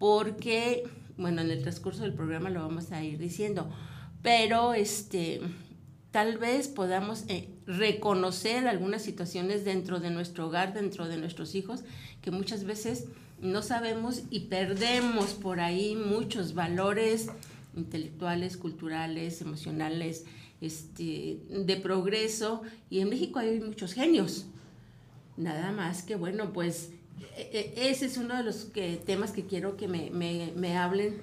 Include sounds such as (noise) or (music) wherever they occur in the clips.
porque, bueno, en el transcurso del programa lo vamos a ir diciendo, pero este, tal vez podamos eh, reconocer algunas situaciones dentro de nuestro hogar, dentro de nuestros hijos, que muchas veces no sabemos y perdemos por ahí muchos valores intelectuales, culturales, emocionales, este, de progreso. Y en México hay muchos genios. Nada más que, bueno, pues ese es uno de los temas que quiero que me, hablen.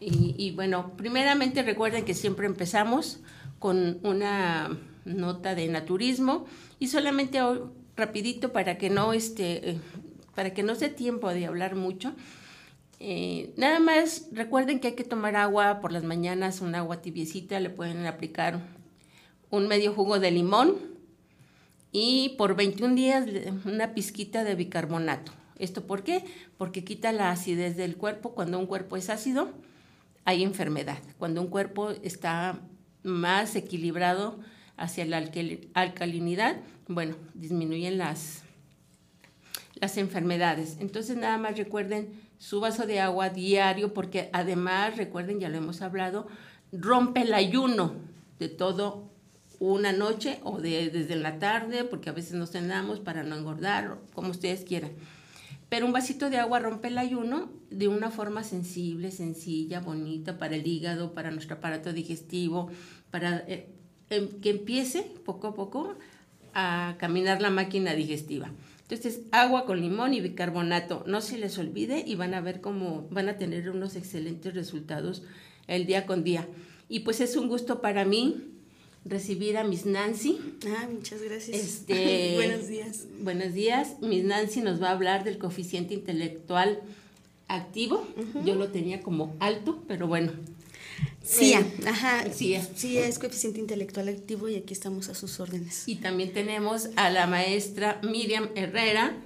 Y, bueno, primeramente recuerden que siempre empezamos con una nota de naturismo y solamente rapidito para que no este, eh, para que no sea tiempo de hablar mucho. Eh, nada más recuerden que hay que tomar agua por las mañanas, un agua tibiecita, le pueden aplicar un medio jugo de limón y por 21 días una pizquita de bicarbonato. ¿Esto por qué? Porque quita la acidez del cuerpo. Cuando un cuerpo es ácido, hay enfermedad. Cuando un cuerpo está más equilibrado hacia la alcalinidad, bueno, disminuyen las, las enfermedades. Entonces nada más recuerden su vaso de agua diario porque además, recuerden, ya lo hemos hablado, rompe el ayuno de todo una noche o de, desde la tarde, porque a veces nos cenamos para no engordar, como ustedes quieran. Pero un vasito de agua rompe el ayuno de una forma sensible, sencilla, bonita para el hígado, para nuestro aparato digestivo, para eh, em, que empiece poco a poco a caminar la máquina digestiva. Entonces, agua con limón y bicarbonato, no se les olvide y van a ver cómo van a tener unos excelentes resultados el día con día. Y pues es un gusto para mí recibir a Miss Nancy. Ah, muchas gracias. Este, (laughs) buenos días. Buenos días. Miss Nancy nos va a hablar del coeficiente intelectual activo. Yo lo tenía como alto, pero bueno, Sí, ajá. Sí, sí, es coeficiente intelectual activo y aquí estamos a sus órdenes. Y también tenemos a la maestra Miriam Herrera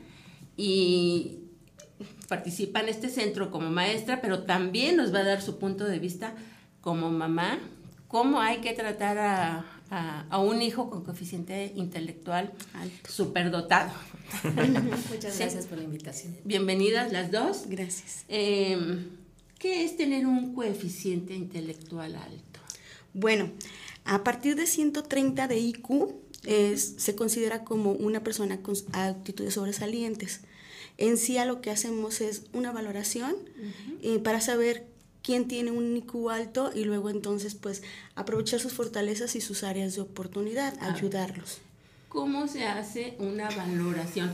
y participa en este centro como maestra, pero también nos va a dar su punto de vista como mamá, cómo hay que tratar a, un hijo con coeficiente intelectual superdotado. (laughs) Muchas gracias por la invitación. Bienvenidas las dos. Gracias. Eh, ¿Qué es tener un coeficiente intelectual alto? Bueno, a partir de 130 de IQ se considera como una persona con actitudes sobresalientes. En sí a lo que hacemos es una valoración eh, para saber quién tiene un IQ alto y luego entonces pues aprovechar sus fortalezas y sus áreas de oportunidad, ayudarlos. ¿Cómo se hace una valoración?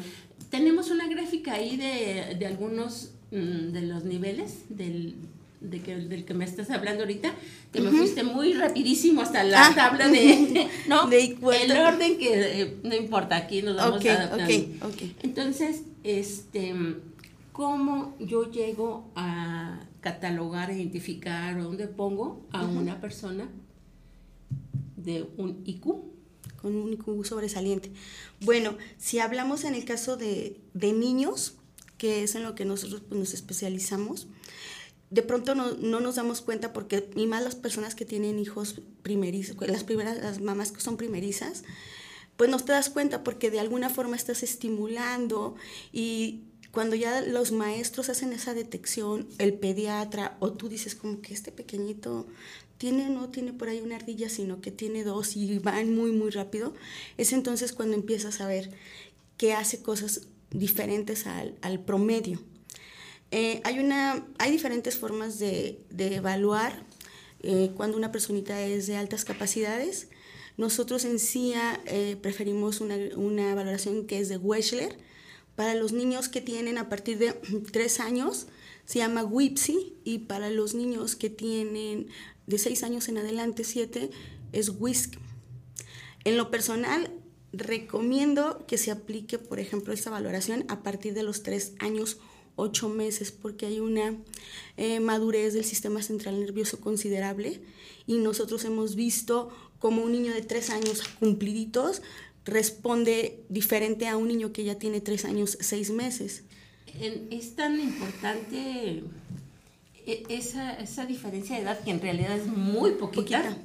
Tenemos una gráfica ahí de, de algunos Mm, de los niveles del, de que, del que me estás hablando ahorita, que me fuiste muy rapidísimo hasta la ah. tabla de, (laughs) ¿no? el orden que eh, no importa, aquí nos vamos adaptando. Entonces, este, ¿cómo yo llego a catalogar, identificar, dónde pongo a una persona de un IQ? Con un IQ sobresaliente. Bueno, si hablamos en el caso de, de niños, que es en lo que nosotros pues, nos especializamos, de pronto no, no, nos damos cuenta porque, ni más las personas que tienen hijos primerizos, las primeras, las mamás que son primerizas, pues no te das cuenta porque de alguna forma estás estimulando y cuando ya los maestros hacen esa detección, el pediatra o tú dices como que este pequeñito tiene no tiene por ahí una ardilla, sino que tiene dos y van muy muy rápido, es entonces cuando empiezas a ver que hace cosas diferentes al, al promedio. Eh, hay, una, hay diferentes formas de, de evaluar eh, cuando una personita es de altas capacidades. Nosotros en CIA eh, preferimos una, una, valoración que es de Wechsler. Para los niños que tienen a partir de (clears throat) 3 años se llama WIPSI y para los niños que tienen de 6 años en adelante, 7, es WISC. En lo personal, recomiendo que se aplique, por ejemplo, esta valoración a partir de los tres años, ocho meses, porque hay una eh, madurez del sistema central nervioso considerable y nosotros hemos visto como un niño de tres años cumpliditos responde diferente a un niño que ya tiene tres años, seis meses. Es tan importante e, esa, esa diferencia de edad que en realidad es muy poquita.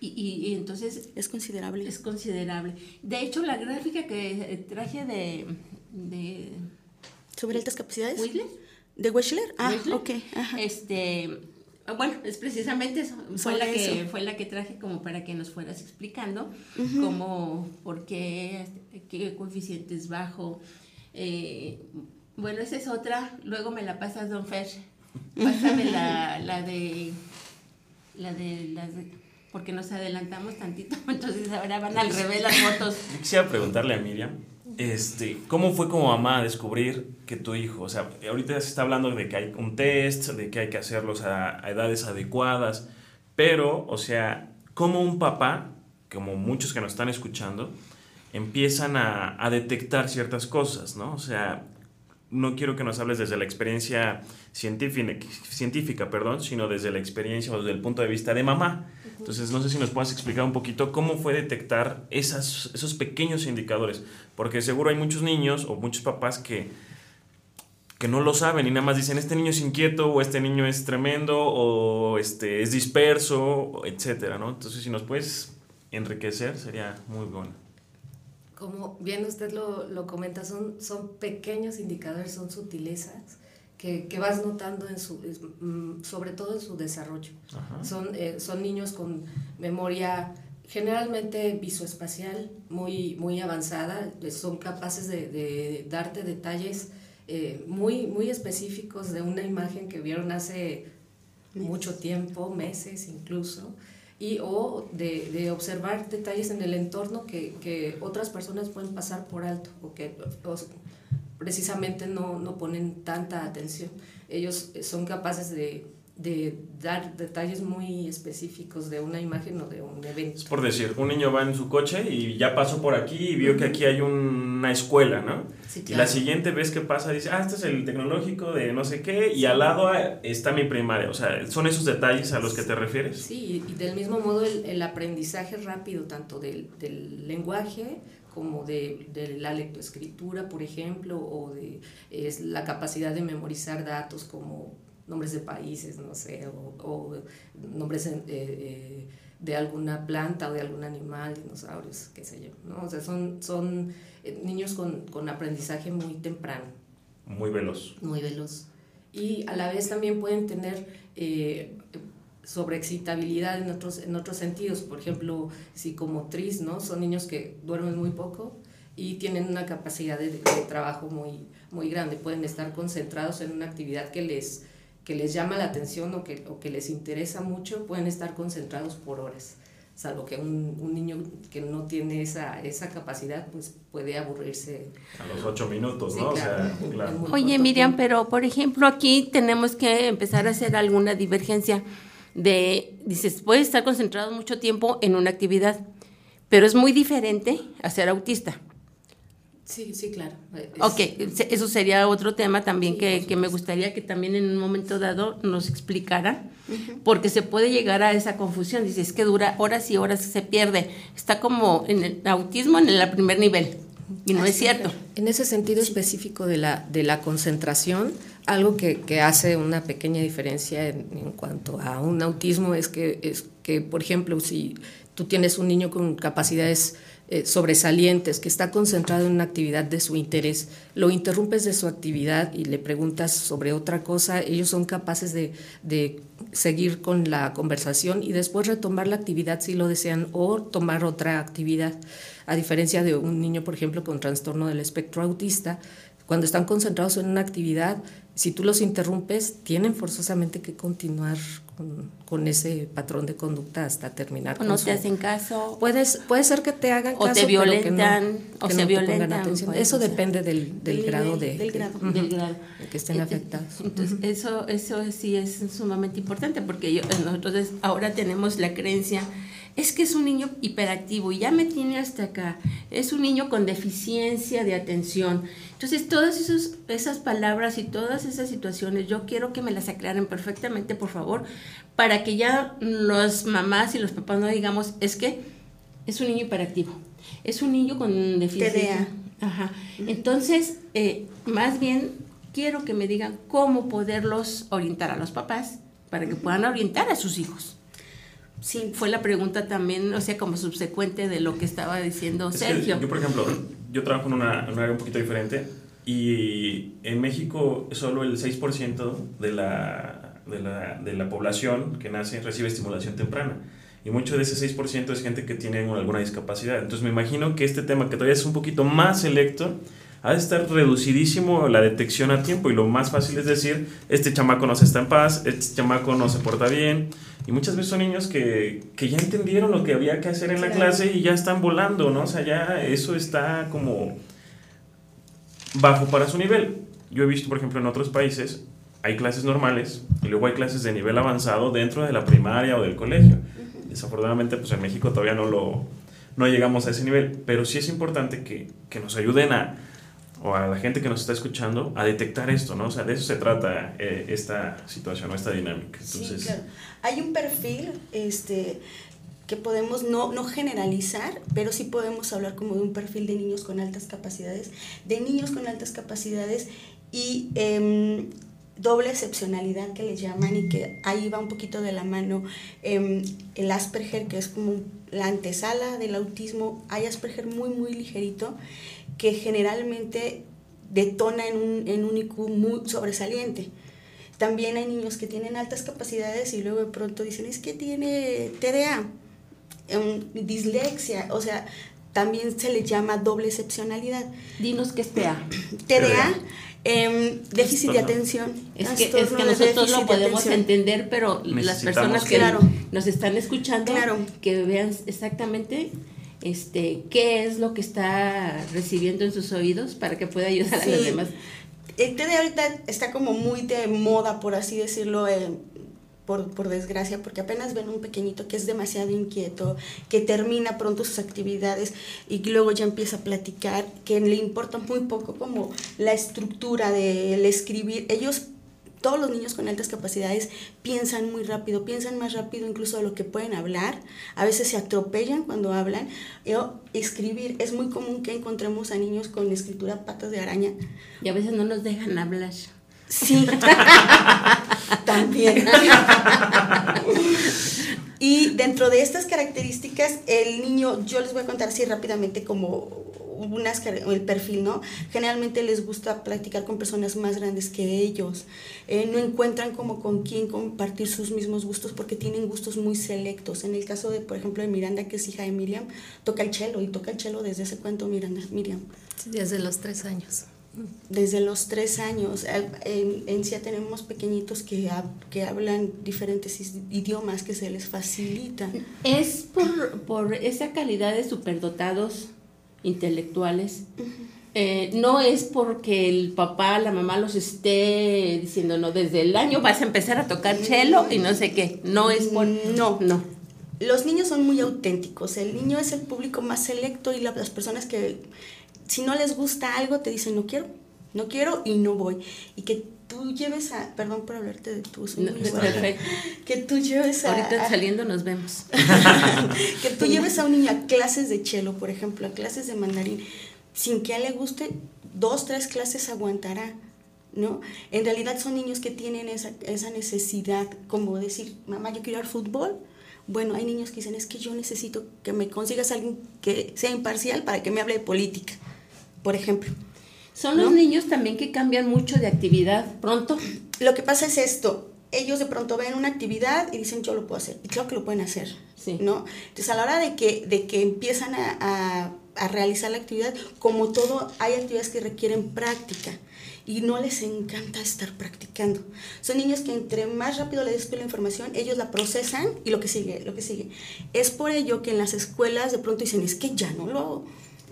Y, entonces... Es considerable. Es considerable. De hecho, la gráfica que traje de... ¿Sobre altas capacidades? ¿De Wechsler? Ah, Wechsler. ok. Ajá. Este, bueno, es precisamente eso. Fue la, que, eso. fue la que traje como para que nos fueras explicando cómo, por qué, qué coeficiente es bajo. Eh, bueno, esa es otra. Luego me la pasas, don Fer. Pásame la, (laughs) la de... La de las de- porque nos adelantamos tantito, (laughs) entonces ahora van al revés las fotos. Yo quisiera preguntarle a Miriam, este, ¿cómo fue como mamá descubrir que tu hijo, o sea, ahorita se está hablando de que hay un test, de que hay que hacerlos a, edades adecuadas, pero, o sea, ¿cómo un papá, como muchos que nos están escuchando, empiezan a, a detectar ciertas cosas, ¿no? O sea, no quiero que nos hables desde la experiencia científica, científica perdón, sino desde la experiencia o desde el punto de vista de mamá. Entonces, no sé si nos puedas explicar un poquito cómo fue detectar esas, esos pequeños indicadores, porque seguro hay muchos niños o muchos papás que, que no lo saben y nada más dicen, este niño es inquieto o este niño es tremendo o este, es disperso, etcétera, ¿no? Entonces, si nos puedes enriquecer, sería muy bueno. Como bien usted lo, lo comenta, son, son pequeños indicadores, son sutilezas que, que vas notando en su, mm, sobre todo en su desarrollo. Ajá. Son, eh, son niños con memoria generalmente visoespacial muy, muy avanzada, eh, son capaces de, de darte detalles eh, muy, muy específicos de una imagen que vieron hace mucho tiempo, meses incluso, y o de, de observar detalles en el entorno que, que otras personas pueden pasar por alto o que precisamente no, no ponen tanta atención. Ellos eh, son capaces de, de dar detalles muy específicos de una imagen o de un evento. Es por decir, un niño va en su coche y ya pasó por aquí y vio que aquí hay una escuela, ¿no? Sí, Y la siguiente vez que pasa dice, ah, este es el tecnológico de no sé qué, y al lado está mi primaria. O sea, ¿son esos detalles a los que te refieres? Sí, y del mismo modo el, el aprendizaje rápido, tanto del, del lenguaje como de, de la lectoescritura, por ejemplo, o de es la capacidad de memorizar datos como nombres de países, no sé, o, o nombres eh, eh, de alguna planta o de algún animal, dinosaurios, qué sé yo, ¿no? O sea, son, son eh, niños con, con aprendizaje muy temprano Muy veloz. muy veloz. Y a la vez también pueden tener eh, sobreexcitabilidad en otros, en otros sentidos, por ejemplo, psicomotriz, ¿no? Son niños que duermen muy poco y tienen una capacidad de, de trabajo muy, muy grande, pueden estar concentrados en una actividad que les, que les llama la atención o que, o que les interesa mucho, pueden estar concentrados por horas, salvo que un, un niño que no tiene esa, esa capacidad, pues puede aburrirse. A los ocho minutos, Sí, ¿no? claro. O sea, claro. Oye, Miriam, tiempo. pero por ejemplo aquí tenemos que empezar a hacer alguna divergencia de, dices, puedes estar concentrado mucho tiempo en una actividad, pero es muy diferente a ser autista. Sí, sí, claro. Es- Ok, eso sería otro tema también Sí, que, que me gustaría que también en un momento dado nos explicara, porque se puede llegar a esa confusión. Dices, es que dura horas y horas, se pierde. Está como en el autismo en el primer nivel, y no es cierto. En ese sentido específico de la, de la concentración, algo que, que hace una pequeña diferencia en, en cuanto a un autismo es que, es que, por ejemplo, si tú tienes un niño con capacidades eh, sobresalientes, que está concentrado en una actividad de su interés, lo interrumpes de su actividad y le preguntas sobre otra cosa, ellos son capaces de, de seguir con la conversación y después retomar la actividad si lo desean o tomar otra actividad. A diferencia de un niño, por ejemplo, con trastorno del espectro autista, cuando están concentrados en una actividad, si tú los interrumpes, tienen forzosamente que continuar con, con ese patrón de conducta hasta terminar. O con no su- te hacen caso. Puedes, puede ser que te hagan O te caso, pero que no- violentan, o que se no te violentan, Eso depende del, del del grado de, del grado. ujú, del grado. de que estén Eh, afectados. Entonces, eso, eso sí es sumamente importante porque yo, nosotros ahora tenemos la creencia, es que es un niño hiperactivo y ya me tiene hasta acá, es un niño con deficiencia de atención. Entonces, todas esos, esas palabras y todas esas situaciones, yo quiero que me las aclaren perfectamente, por favor, para que ya las mamás y los papás no digamos, es que es un niño hiperactivo, es un niño con deficiencia. Ajá. Entonces, eh, más bien quiero que me digan cómo poderlos orientar a los papás para que puedan orientar a sus hijos. Sí, Fue la pregunta también, o sea, como subsecuente de lo que estaba diciendo Es Sergio. yo, por ejemplo, yo trabajo en una, en área un poquito diferente y en México solo el 6% de la, de, la, de la población que nace recibe estimulación temprana. Y mucho de ese 6% es gente que tiene alguna discapacidad. Entonces me imagino que este tema que todavía es un poquito más selecto, ha de estar reducidísimo la detección a tiempo y lo más fácil es decir, este chamaco no se está en paz, este chamaco no se porta bien. Y muchas veces son niños que, que ya entendieron lo que había que hacer en la clase y ya están volando, ¿no? O sea, ya eso está como bajo para su nivel. Yo he visto, por ejemplo, en otros países hay clases normales y luego hay clases de nivel avanzado dentro de la primaria o del colegio. Desafortunadamente, pues en México todavía no lo no llegamos a ese nivel, pero sí es importante que, que nos ayuden a, o a la gente que nos está escuchando a detectar esto, ¿no? O sea, de eso se trata eh, esta situación o esta dinámica. Entonces, sí, claro. Hay un perfil este, que podemos no, no generalizar, pero sí podemos hablar como de un perfil de niños con altas capacidades, de niños con altas capacidades y eh, doble excepcionalidad que les llaman y que ahí va un poquito de la mano eh, el Asperger, que es como la antesala del autismo, hay Asperger muy, muy ligerito que generalmente detona en un, en un IQ muy sobresaliente. También hay niños que tienen altas capacidades y luego de pronto dicen, es que tiene TDA, dislexia, o sea, también se le llama doble excepcionalidad. Dinos qué es TDA. TDA, eh, déficit de atención. Es que, es que nosotros lo podemos entender, pero las personas que claro. nos están escuchando, claro. que vean exactamente este, qué es lo que está recibiendo en sus oídos para que pueda ayudar sí. a los demás. El TDA ahorita está como muy de moda, por así decirlo, eh, por, por, desgracia, porque apenas ven un pequeñito que es demasiado inquieto, que termina pronto sus actividades y luego ya empieza a platicar, que le importa muy poco como la estructura del escribir. Ellos todos los niños con altas capacidades piensan muy rápido, piensan más rápido incluso de lo que pueden hablar, a veces se atropellan cuando hablan. O escribir, es muy común que encontremos a niños con escritura patas de araña. Y a veces no nos dejan hablar. Sí, (laughs) también. (laughs) y dentro de estas características, el niño, yo les voy a contar así rápidamente como unas, el perfil, ¿no? Generalmente les gusta practicar con personas más grandes que ellos. Eh, no encuentran como con quién compartir sus mismos gustos porque tienen gustos muy selectos. En el caso de, por ejemplo, de Miranda, que es hija de Miriam, toca el cello y toca el cello desde hace cuánto, Miranda, Miriam. Desde los tres años. Desde los tres años. En, en CIA tenemos pequeñitos que, que hablan diferentes idiomas que se les facilita. Es por, por esa calidad de superdotados intelectuales. Uh -huh. eh, no es porque el papá, la mamá los esté diciendo, no, desde el año vas a empezar a tocar cello y no sé qué. No es por... No, no. Los niños son muy auténticos. El niño es el público más selecto y la, las personas que si no les gusta algo te dicen no quiero, no quiero y no voy. Y que tú lleves a, perdón por hablarte de tu no, que tú lleves a... Ahorita saliendo nos vemos. (laughs) que tú lleves a un niño a clases de cello, por ejemplo, a clases de mandarín, sin que a él le guste, dos, tres clases aguantará. ¿No? En realidad son niños que tienen esa, esa necesidad, como decir, mamá, yo quiero ir al fútbol, bueno, hay niños que dicen, es que yo necesito que me consigas alguien que sea imparcial para que me hable de política, por ejemplo. Son los niños también que cambian mucho de actividad pronto. Lo que pasa es esto, ellos de pronto ven una actividad y dicen yo lo puedo hacer, y claro que lo pueden hacer, sí. ¿no? Entonces a la hora de que, de que empiezan a, a, a realizar la actividad, como todo, hay actividades que requieren práctica y no les encanta estar practicando. Son niños que entre más rápido les des la información, ellos la procesan y lo que sigue, lo que sigue. Es por ello que en las escuelas de pronto dicen, es que ya no lo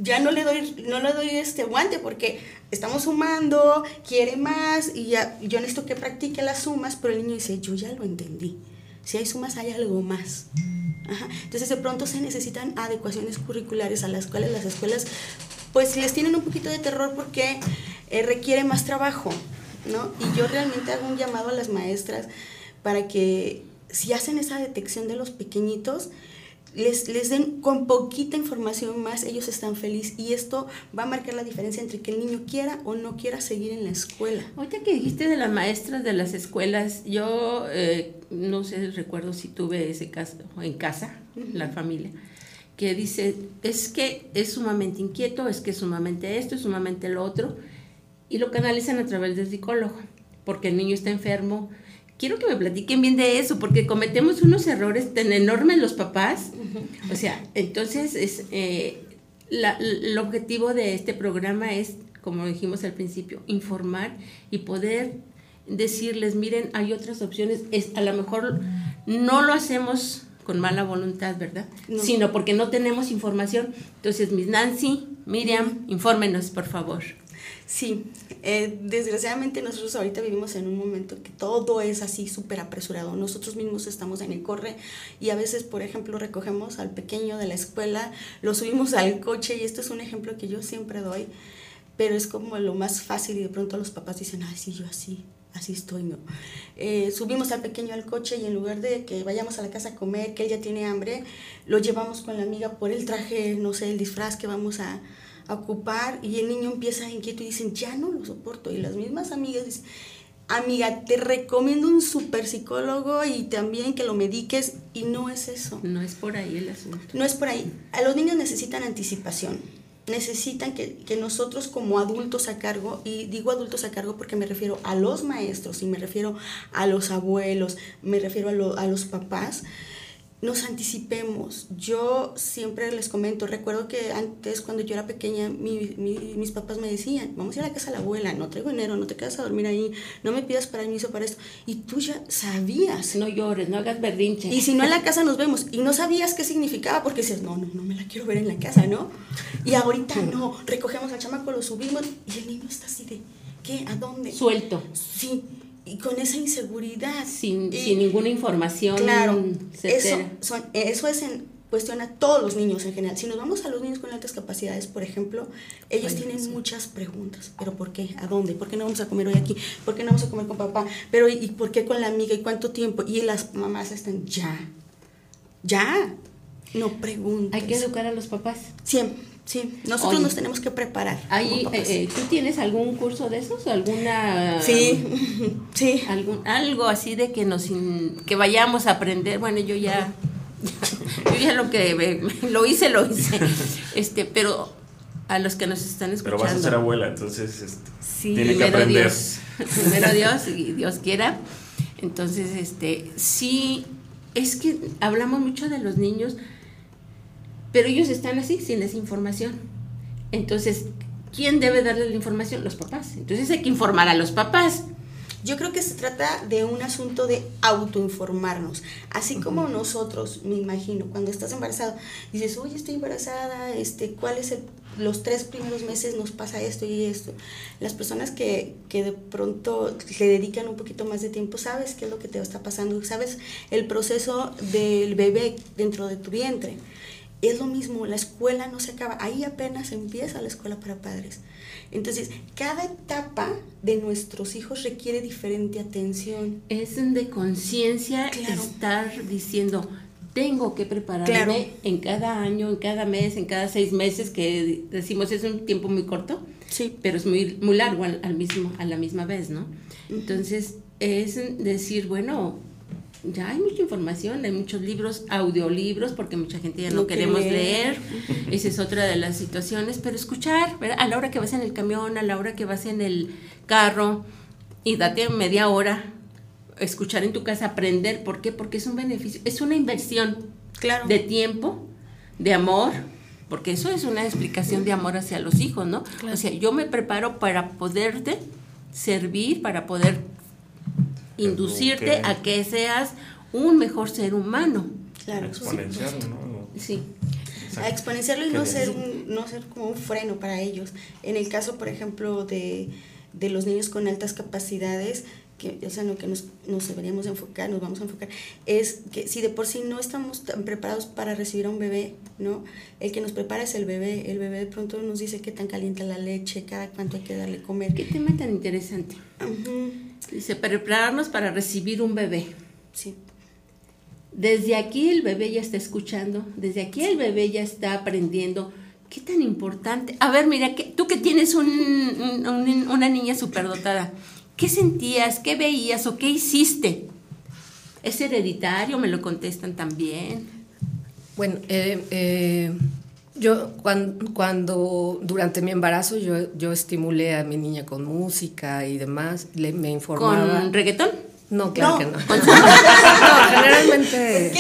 ya no le doy no le doy este guante porque estamos sumando, quiere más y ya yo necesito que practique las sumas, pero el niño dice, "Yo ya lo entendí. Si hay sumas hay algo más." Ajá. Entonces de pronto se necesitan adecuaciones curriculares a las cuales las escuelas pues les tienen un poquito de terror porque eh, requiere más trabajo, ¿no? Y yo realmente hago un llamado a las maestras para que si hacen esa detección de los pequeñitos, les, les den con poquita información más, ellos están felices y esto va a marcar la diferencia entre que el niño quiera o no quiera seguir en la escuela. Ahorita que dijiste de las maestras de las escuelas, yo eh, no sé, recuerdo si tuve ese caso en casa, uh -huh. la familia, que dice, es que es sumamente inquieto, es que es sumamente esto, es sumamente lo otro, y lo canalizan a través del psicólogo, porque el niño está enfermo. Quiero que me platiquen bien de eso, porque cometemos unos errores tan enormes los papás. O sea, entonces es, eh, el objetivo de este programa es, como dijimos al principio, informar y poder decirles, miren, hay otras opciones. Es, a lo mejor no lo hacemos con mala voluntad, ¿verdad? Sino porque no tenemos información. Entonces, Miss Nancy, Miriam, infórmenos, por favor. Sí, eh, desgraciadamente nosotros ahorita vivimos en un momento que todo es así súper apresurado. Nosotros mismos estamos en el corre y a veces, por ejemplo, recogemos al pequeño de la escuela, lo subimos al coche y esto es un ejemplo que yo siempre doy, pero es como lo más fácil y de pronto los papás dicen, ay, sí, yo así, así estoy, ¿no? Eh, subimos al pequeño al coche y en lugar de que vayamos a la casa a comer, que él ya tiene hambre, lo llevamos con la amiga por el traje, no sé, el disfraz que vamos a ocupar y el niño empieza inquieto y dicen, ya no lo soporto. Y las mismas amigas dicen, amiga, te recomiendo un super psicólogo y también que lo mediques y no es eso. No es por ahí el asunto. No es por ahí. A los niños necesitan anticipación. Necesitan que, que nosotros como adultos a cargo, y digo adultos a cargo porque me refiero a los maestros y me refiero a los abuelos, me refiero a, a los papás, nos anticipemos. Yo siempre les comento, recuerdo que antes cuando yo era pequeña, mis papás me decían, vamos a ir a la casa de la abuela, no traigo dinero, no te quedas a dormir ahí, no me pidas permiso para esto. Y tú ya sabías. No llores, no hagas berrinche. Y si no en la casa nos vemos, y no sabías qué significaba, porque dices, no, no, no me la quiero ver en la casa, ¿no? Y ahorita (laughs) no, recogemos al chamaco, lo subimos, y el niño está así de, ¿qué? ¿A dónde? Suelto. Sí y con esa inseguridad. Sin, sin ninguna información. Claro, eso, son, eso es en cuestión a todos los niños en general. Si nos vamos a los niños con altas capacidades, por ejemplo, ellos tienen muchas preguntas. ¿Pero por qué? ¿A dónde? ¿Por qué no vamos a comer hoy aquí? ¿Por qué no vamos a comer con papá? ¿Pero y por qué con la amiga? ¿Y cuánto tiempo? Y las mamás están ya. Ya. No preguntas. Hay que educar a los papás. Siempre. Sí, nosotros nos tenemos que preparar. Ahí, eh, eh, ¿Tú tienes algún curso de esos? ¿Alguna...? Sí, (laughs) sí. Algún, algo así de que nos que vayamos a aprender. Bueno, yo ya, (laughs) yo ya lo que lo hice, lo hice. (laughs) Este, pero a los que nos están escuchando. Pero vas a ser abuela, entonces este, sí, tiene que aprender. Dios, primero Dios y Dios quiera. Entonces, este, sí, es que hablamos mucho de los niños pero ellos están así, sin esa información. Entonces, ¿quién debe darle la información? Los papás. Entonces hay que informar a los papás. Yo creo que se trata de un asunto de autoinformarnos. Así como nosotros, me imagino, cuando estás embarazado, dices, oye, estoy embarazada, este, ¿cuáles los tres primeros meses nos pasa esto y esto? Las personas que, que de pronto le dedican un poquito más de tiempo, sabes qué es lo que te está pasando, sabes el proceso del bebé dentro de tu vientre es lo mismo, la escuela no se acaba, ahí apenas empieza la escuela para padres. Entonces, cada etapa de nuestros hijos requiere diferente atención. Es de conciencia estar diciendo, tengo que prepararme en cada año, en cada mes, en cada seis meses, que decimos es un tiempo muy corto, sí. pero es muy, muy largo al, mismo, a la misma vez, ¿no? Entonces, es decir, bueno, ya hay mucha información, hay muchos libros, audiolibros, porque mucha gente ya no, queremos leer. Esa es otra de las situaciones, pero escuchar, a la hora que vas en el camión, a la hora que vas en el carro, y date media hora, escuchar en tu casa, aprender, ¿por qué? Porque es un beneficio, es una inversión claro. de tiempo, de amor, porque eso es una explicación de amor hacia los hijos, ¿no? O sea, yo me preparo para poderte servir, para poder inducirte a que seas un mejor ser humano. Claro, exponenciarlo, ¿no? Sí. A exponenciarlo y no ser, un, no ser como un freno para ellos. En el caso, por ejemplo, de, de los niños con altas capacidades, que es en lo que nos, nos, deberíamos enfocar, nos vamos a enfocar, es que si de por sí no estamos tan preparados para recibir a un bebé, ¿no? El que nos prepara es el bebé. El bebé de pronto nos dice qué tan caliente la leche, cada cuánto hay que darle comer. Qué tema tan interesante. Dice, prepararnos para recibir un bebé. Sí. Desde aquí el bebé ya está escuchando, desde aquí el bebé ya está aprendiendo. ¿Qué tan importante? A ver, mira, que, tú que tienes un, una niña superdotada, ¿qué sentías, qué veías o qué hiciste? ¿Es hereditario? Me lo contestan también. Bueno, eh, eh, Yo cuando, cuando, durante mi embarazo yo, yo estimulé a mi niña con música y demás, le, me informaba. ¿Con reggaetón? No, claro que no. (laughs) no, generalmente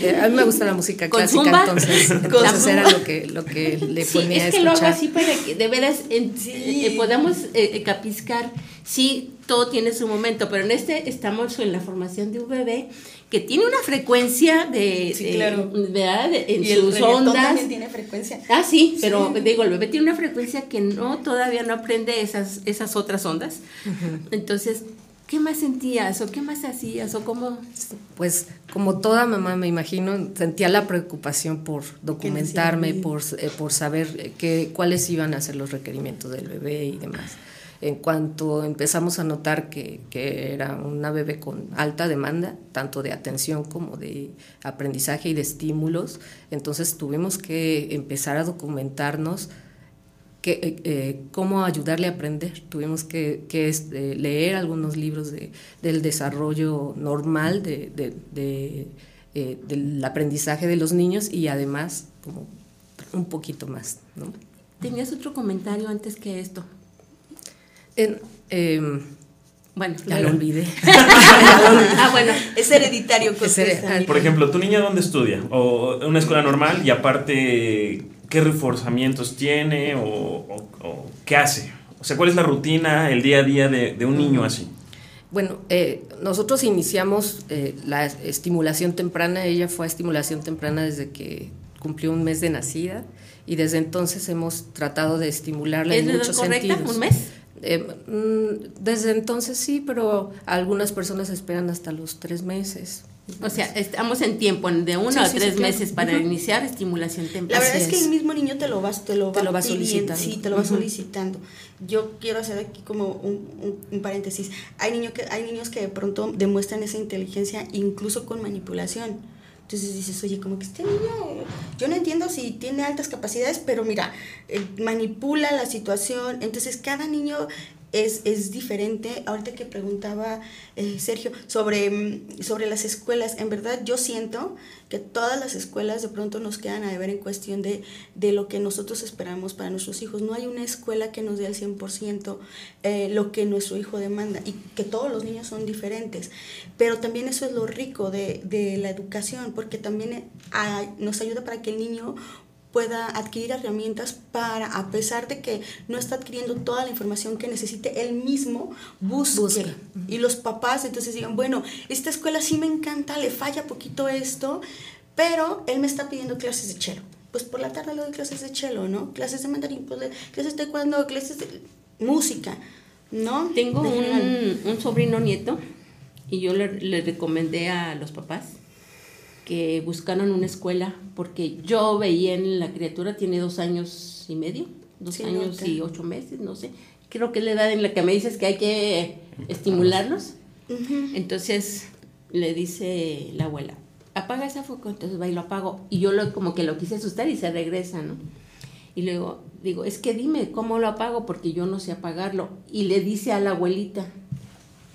eh, a mí me gusta la música clásica, entonces, (laughs) entonces era lo que, lo que le sí, ponía es a que lo hago así para que de veras en, eh, podamos eh, capiscar, sí, todo tiene su momento, pero en este estamos en la formación de un bebé que tiene una frecuencia de, sí, claro. ¿verdad? De, en y sus el ondas. también tiene frecuencia. Ah, sí, pero digo, el bebé tiene una frecuencia que no todavía no aprende esas, esas otras ondas. Entonces, ¿qué más sentías o qué más hacías o cómo? Pues como toda mamá me imagino, sentía la preocupación por documentarme, por, eh, por saber que, cuáles iban a ser los requerimientos del bebé y demás. En cuanto empezamos a notar que, que, era una bebé con alta demanda, tanto de atención como de aprendizaje y de estímulos, entonces tuvimos que empezar a documentarnos eh, eh, cómo ayudarle a aprender. Tuvimos que, este, leer algunos libros de, del desarrollo normal de, eh, del aprendizaje de los niños y además como un poquito más. ¿Tenías otro comentario antes que esto? En, eh, bueno, (laughs) ya lo olvidé. ah, bueno, es hereditario. Es hereditario. Por ejemplo, ¿tu niña dónde estudia? ¿O una escuela normal? Y aparte, ¿qué reforzamientos tiene? ¿O, o, o qué hace? O sea, ¿cuál es la rutina, el día a día de, de un niño así? Bueno, eh, nosotros iniciamos eh, la estimulación temprana. Ella fue a estimulación temprana desde que cumplió un mes de nacida y desde entonces hemos tratado de estimularla en muchos correcta? sentidos. ¿Un mes? Eh, desde entonces sí, pero algunas personas esperan hasta los tres meses. O sea, estamos en tiempo de uno Sí, a sí, tres sí, claro. meses para iniciar estimulación La temprana. verdad Así es que el mismo niño te lo va, te lo Te va, lo va solicitando. Sí, te lo va Ujú. solicitando. Yo quiero hacer aquí como un, un- un paréntesis. Hay, niño que, hay niños que de pronto demuestran esa inteligencia incluso con manipulación. Entonces dices, oye, como que este niño, yo no entiendo si tiene altas capacidades, pero mira, eh, manipula la situación. Entonces cada niño es, es diferente. Ahorita que preguntaba eh, Sergio sobre, mm, sobre las escuelas, en verdad yo siento que todas las escuelas de pronto nos quedan a deber en cuestión de, de lo que nosotros esperamos para nuestros hijos. No hay una escuela que nos dé al 100% eh, lo que nuestro hijo demanda y que todos los niños son diferentes. Pero también eso es lo rico de, de la educación, porque también eh, nos ayuda para que el niño pueda adquirir herramientas para, a pesar de que no está adquiriendo toda la información que necesite, él mismo busque. Busca. Y los papás entonces digan, bueno, esta escuela sí me encanta, le falla poquito esto, pero él me está pidiendo clases de chelo. Pues por la tarde le doy clases de chelo, ¿no? Clases de mandarín, pues clases de taekwondo, clases de música, ¿no? Tengo un, un sobrino nieto y yo le, le recomendé a los papás que buscaran una escuela porque yo veía en la criatura, tiene dos años y medio, dos Sí, años y ocho meses, no sé. Creo que es la edad en la que me dices que hay que estimularlos. Entonces le dice la abuela, apaga ese foco, entonces va y lo apago. Y yo lo, como que lo quise asustar y se regresa, ¿no? Y luego digo, es que dime cómo lo apago porque yo no sé apagarlo. Y le dice a la abuelita,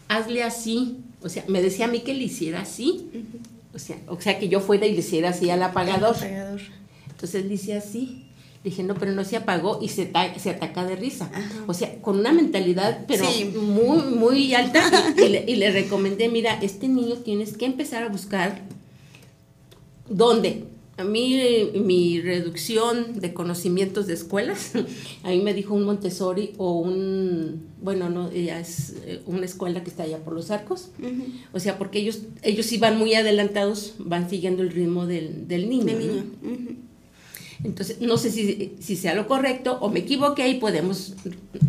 hazle así. O sea, me decía a mí que le hiciera así. O sea, o sea, que yo fuera y le hiciera así al apagador. Apagador. Entonces dice así. Le dije, no, pero no se apagó y se, ta- se ataca de risa. Ajá. O sea, con una mentalidad, pero Sí. muy, muy alta. Y, y le, y le recomendé, mira, este niño tienes que empezar a buscar dónde. A mí, mi reducción de conocimientos de escuelas, (laughs) a mí me dijo un Montessori o un, bueno, no, ella es eh, una escuela que está allá por los arcos. O sea, porque ellos, ellos sí van muy adelantados, van siguiendo el ritmo del, del niño. De ¿no? niño. Entonces, no sé si, si sea lo correcto o me equivoqué y podemos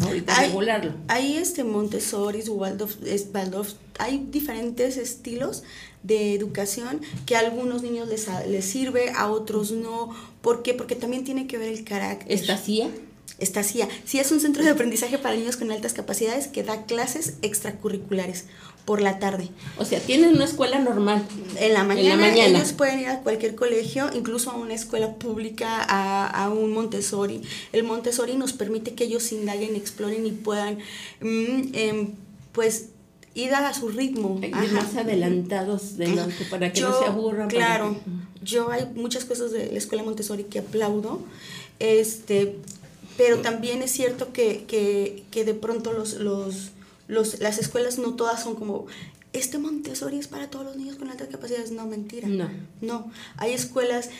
ahorita Hay- regularlo. Hay este Montessori, Waldorf, es Waldorf, hay diferentes estilos de educación que a algunos niños les, les sirve, a otros no. ¿Por qué? Porque también tiene que ver el carácter. ¿Estacía? Estacía. Sí, es un centro de aprendizaje para niños con altas capacidades que da clases extracurriculares por la tarde. O sea, tienen una escuela normal. En la mañana, mañana. ellos pueden ir a cualquier colegio, incluso a una escuela pública, a, a un Montessori. El Montessori nos permite que ellos indaguen, exploren y puedan, mm, em, pues, ir a su ritmo. Ajá. más adelantados de lo que para que no se aburran. Claro, que- yo hay muchas cosas de la escuela Montessori que aplaudo, este, pero también es cierto que, que, que de pronto los, los, los, las escuelas no todas son como, este Montessori es para todos los niños con altas capacidades. No, mentira. No. No, hay escuelas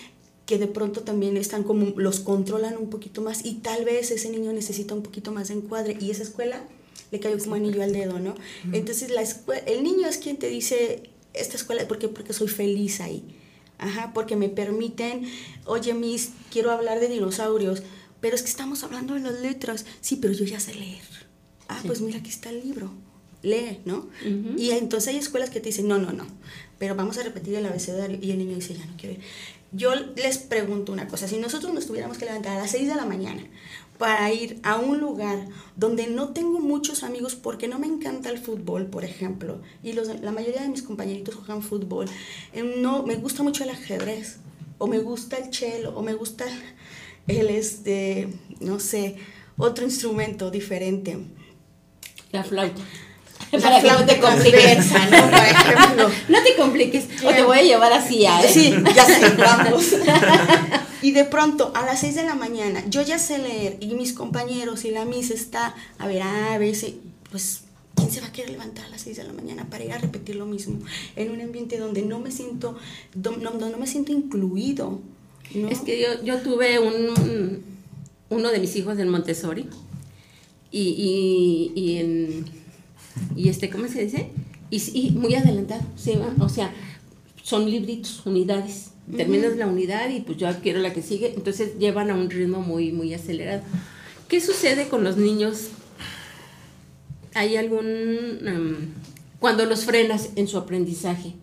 que de pronto también están como, los controlan un poquito más y tal vez ese niño necesita un poquito más de encuadre y esa escuela le cayó como anillo al dedo, ¿no? Entonces la escue- el niño es quien te dice, esta escuela, ¿por qué? Porque soy feliz ahí. Ajá, porque me permiten, oye, Miss, quiero hablar de dinosaurios, pero es que estamos hablando de las letras. Sí, pero yo ya sé leer. Ah, pues mira, aquí está el libro. Lee, ¿no? Y entonces hay escuelas que te dicen, no, no, no, pero vamos a repetir el abecedario. Y el niño dice, ya no quiero ir. Yo les pregunto una cosa, si nosotros nos tuviéramos que levantar a las 6 de la mañana para ir a un lugar donde no tengo muchos amigos porque no me encanta el fútbol, por ejemplo, y los, la mayoría de mis compañeritos juegan fútbol, eh, no, me gusta mucho el ajedrez, o me gusta el cello, o me gusta el, este, no sé, otro instrumento diferente. La flauta. La Para que no flauta te compliques. ¿no? Por ejemplo. No te compliques. O te voy a llevar así a. ¿eh? Sí, ya sé, vamos. (laughs) Y de pronto, a las 6 de la mañana, yo ya sé leer y mis compañeros y la Miss está, a ver, a ver, si- pues, ¿quién se va a querer levantar a las 6 de la mañana para ir a repetir lo mismo? En un ambiente donde no me siento, no, no, no me siento incluido. ¿no? Es que yo, yo tuve un, uno de mis hijos en Montessori y, y, y en y este cómo se dice y, y muy adelantado se va o sea son libritos unidades. Terminas la unidad y pues yo quiero la que sigue. Entonces llevan a un ritmo muy muy acelerado. Qué sucede con los niños hay algún em, cuando los frenas en su aprendizaje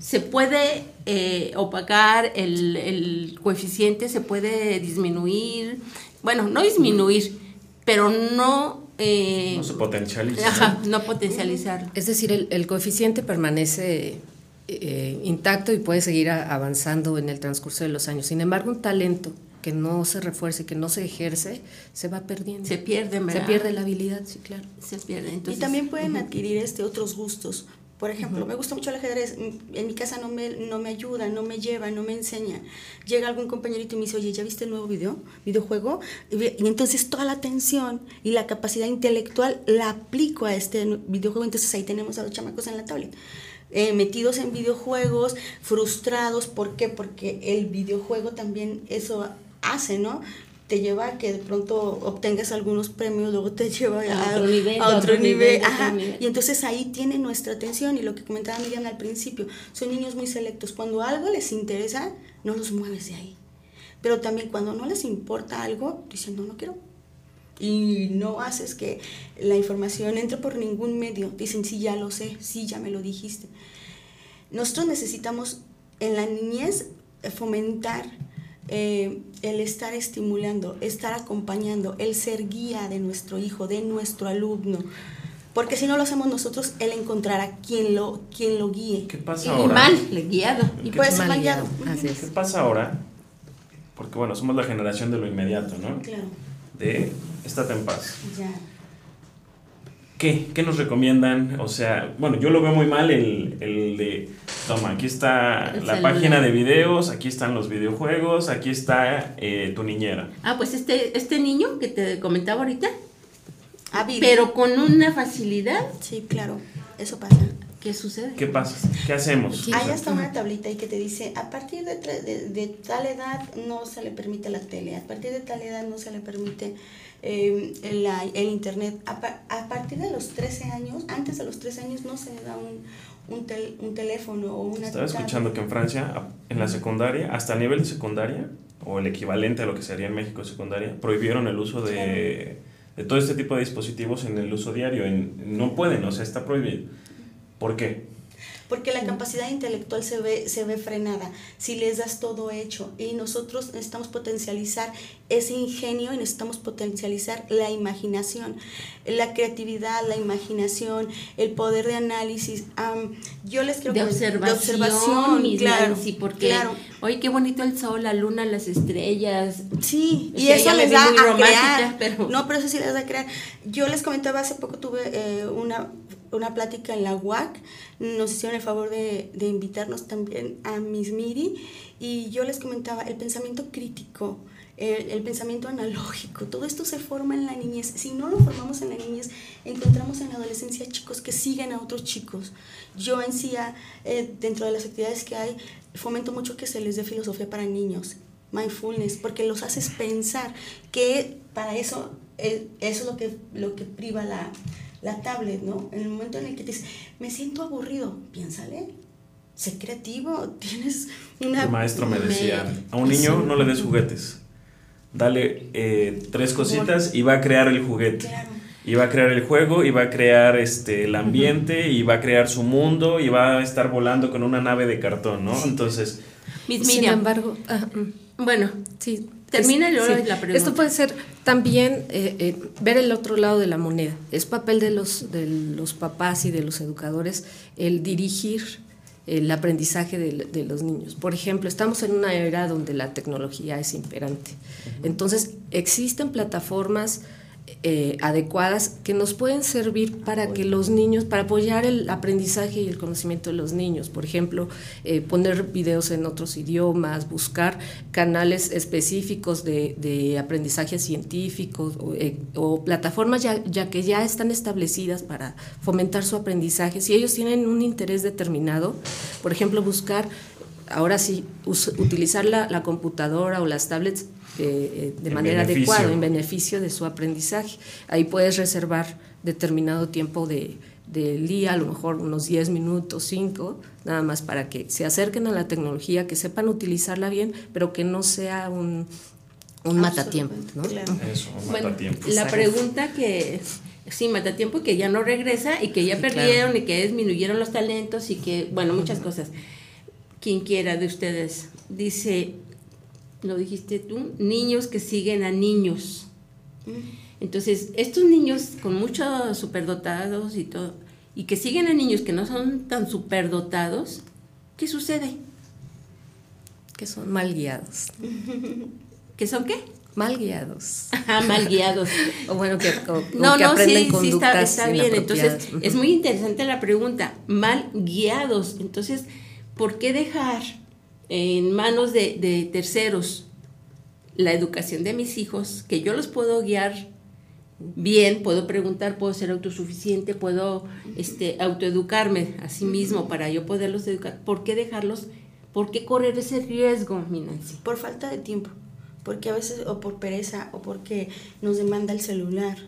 se puede eh, opacar el, el coeficiente, se puede disminuir, bueno, no disminuir, pero no... eh, No se potencializa. ajá, no potencializar. Es decir, el, el coeficiente permanece eh, intacto y puede seguir a- avanzando en el transcurso de los años. Sin embargo, un talento que no se refuerce, que no se ejerce, se va perdiendo. Se pierde, Se ¿verdad? pierde la habilidad, sí, claro. Se pierde. y también pueden adquirir este otros gustos. Por ejemplo, me gusta mucho el ajedrez, en mi casa no me, no me ayuda, no me lleva, no me enseña. Llega algún compañerito y me dice, oye, ¿ya viste el nuevo video, videojuego? Y, entonces toda la atención y la capacidad intelectual la aplico a este videojuego, entonces ahí tenemos a los chamacos en la tablet. eh, metidos en videojuegos, frustrados, ¿por qué? Porque el videojuego también eso hace, ¿no? Te lleva a que de pronto obtengas algunos premios, luego te (laughs) lleva a, A otro nivel, a otro otro nivel, nivel, otro ajá. nivel. Y entonces ahí tiene nuestra atención y lo que comentaba Miriam al principio, son niños muy selectos. Cuando algo les interesa, no los mueves de ahí. Pero también cuando no les importa algo, dicen, no, no quiero. Y no haces que la información entre por ningún medio. Dicen, sí, ya lo sé, sí, ya me lo dijiste. Nosotros necesitamos en la niñez fomentar eh, el estar estimulando, estar acompañando, el ser guía de nuestro hijo, de nuestro alumno. Porque si no lo hacemos nosotros, él encontrará quien lo, quien lo guíe. ¿Qué pasa y ahora? mal, guiado. Y ¿Qué puede ser mal guiado. guiado, así es. ¿Qué pasa ahora? Porque bueno, somos la generación de lo inmediato, ¿no? Claro, De estate en paz. ya. ¿Qué? ¿Qué nos recomiendan? O sea, bueno, yo lo veo muy mal el, el de, toma, aquí está El la celular. página de videos, aquí están los videojuegos, aquí está eh, tu niñera. Ah, pues este, este niño que te comentaba ahorita, Hábil. pero con una facilidad, Sí, claro, eso pasa. ¿Qué sucede? ¿Qué pasa? ¿Qué hacemos? Aquí- Hay hasta una tablita ahí que te dice, a partir de, tre- de- de tal edad no se le permite la tele, a partir de tal edad no se le permite eh, la- el internet, a, pa- a partir de los 13 años, antes de los 13 años no se le da un, un, tel- un teléfono o una Estaba escuchando que en Francia, en la secundaria, hasta a nivel de secundaria, o el equivalente a lo que sería en México secundaria, prohibieron el uso de, de todo este tipo de dispositivos en el uso diario. En, no pueden, o sea, está prohibido. ¿Por qué? Porque la capacidad intelectual se ve, se ve frenada si les das todo hecho. Y nosotros necesitamos potencializar ese ingenio y necesitamos potencializar la imaginación, la creatividad, la imaginación, el poder de análisis. Am, yo les quiero de observación, de observación, Miss claro, Nancy, porque, claro. oye, qué bonito el sol, la luna, las estrellas. Sí, O y sea, eso les da a crear. pero- No, pero eso sí les da a crear. Yo les comentaba hace poco tuve eh, una una plática en la UAC, nos hicieron el favor de, de invitarnos también a Miss Miri y yo les comentaba el pensamiento crítico, el, pensamiento analógico, todo esto se forma en la niñez. Si no lo formamos en la niñez, encontramos en la adolescencia chicos que siguen a otros chicos. Yo en sí, eh, dentro de las actividades que hay, fomento mucho que se les dé filosofía para niños, mindfulness, porque los haces pensar que para eso, eh, eso es lo que, lo que priva la, la tablet, ¿no? En el momento en el que te dices, me siento aburrido, piénsale, sé creativo, tienes una... El maestro me decía, a un niño no le des juguetes, dale eh, tres cositas y va a crear el juguete. Claro. Y va a crear el juego, y va a crear este, el ambiente, y va a crear su mundo, y va a estar volando con una nave de cartón, ¿no? Entonces... Sin embargo... ah, mm. bueno, sí. Termina es, luego sí. la pregunta. Esto puede ser también eh, eh, ver el otro lado de la moneda. Es papel de los, de los papás y de los educadores el dirigir el aprendizaje de, de, los niños. Por ejemplo, estamos en una era donde la tecnología es imperante. Entonces, existen plataformas eh, adecuadas que nos pueden servir para que los niños, para apoyar el aprendizaje y el conocimiento de los niños. Por ejemplo, eh, poner videos en otros idiomas, buscar canales específicos de, aprendizaje científico o, eh, plataformas ya, que ya están establecidas para fomentar su aprendizaje. Si ellos tienen un interés determinado, por ejemplo, buscar ahora sí, us, utilizar la, la, computadora o las tablets eh, de en manera beneficio. adecuada, en beneficio de su aprendizaje. Ahí puedes reservar determinado tiempo de, del día, a lo mejor unos 10 minutos, 5, nada más para que se acerquen a la tecnología, que sepan utilizarla bien, pero que no sea un, un matatiempo. ¿no? Claro. Eso, un bueno, matatiempo. La pregunta que sí, matatiempo que ya no regresa y que ya perdieron claro. y que disminuyeron los talentos y que, bueno, muchas cosas. Quien quiera de ustedes dice, lo dijiste tú, niños que siguen a niños. Entonces, estos niños con muchos superdotados y todo, y que siguen a niños que no son tan superdotados, ¿qué sucede? Que son mal guiados. ¿Que son qué? Mal guiados. Ajá, mal guiados. (laughs) o bueno, que, o, no, o que no, aprenden sí, conductas sí está, está bien. Entonces, es muy interesante la pregunta. Mal guiados. Entonces, ¿por qué dejar en manos de, de, terceros la educación de mis hijos, que yo los puedo guiar bien, puedo preguntar, puedo ser autosuficiente, puedo este, autoeducarme a sí mismo para yo poderlos educar? ¿Por qué dejarlos? ¿Por qué correr ese riesgo, mi Nancy? Por falta de tiempo, porque a veces, o por pereza, o porque nos demanda el celular.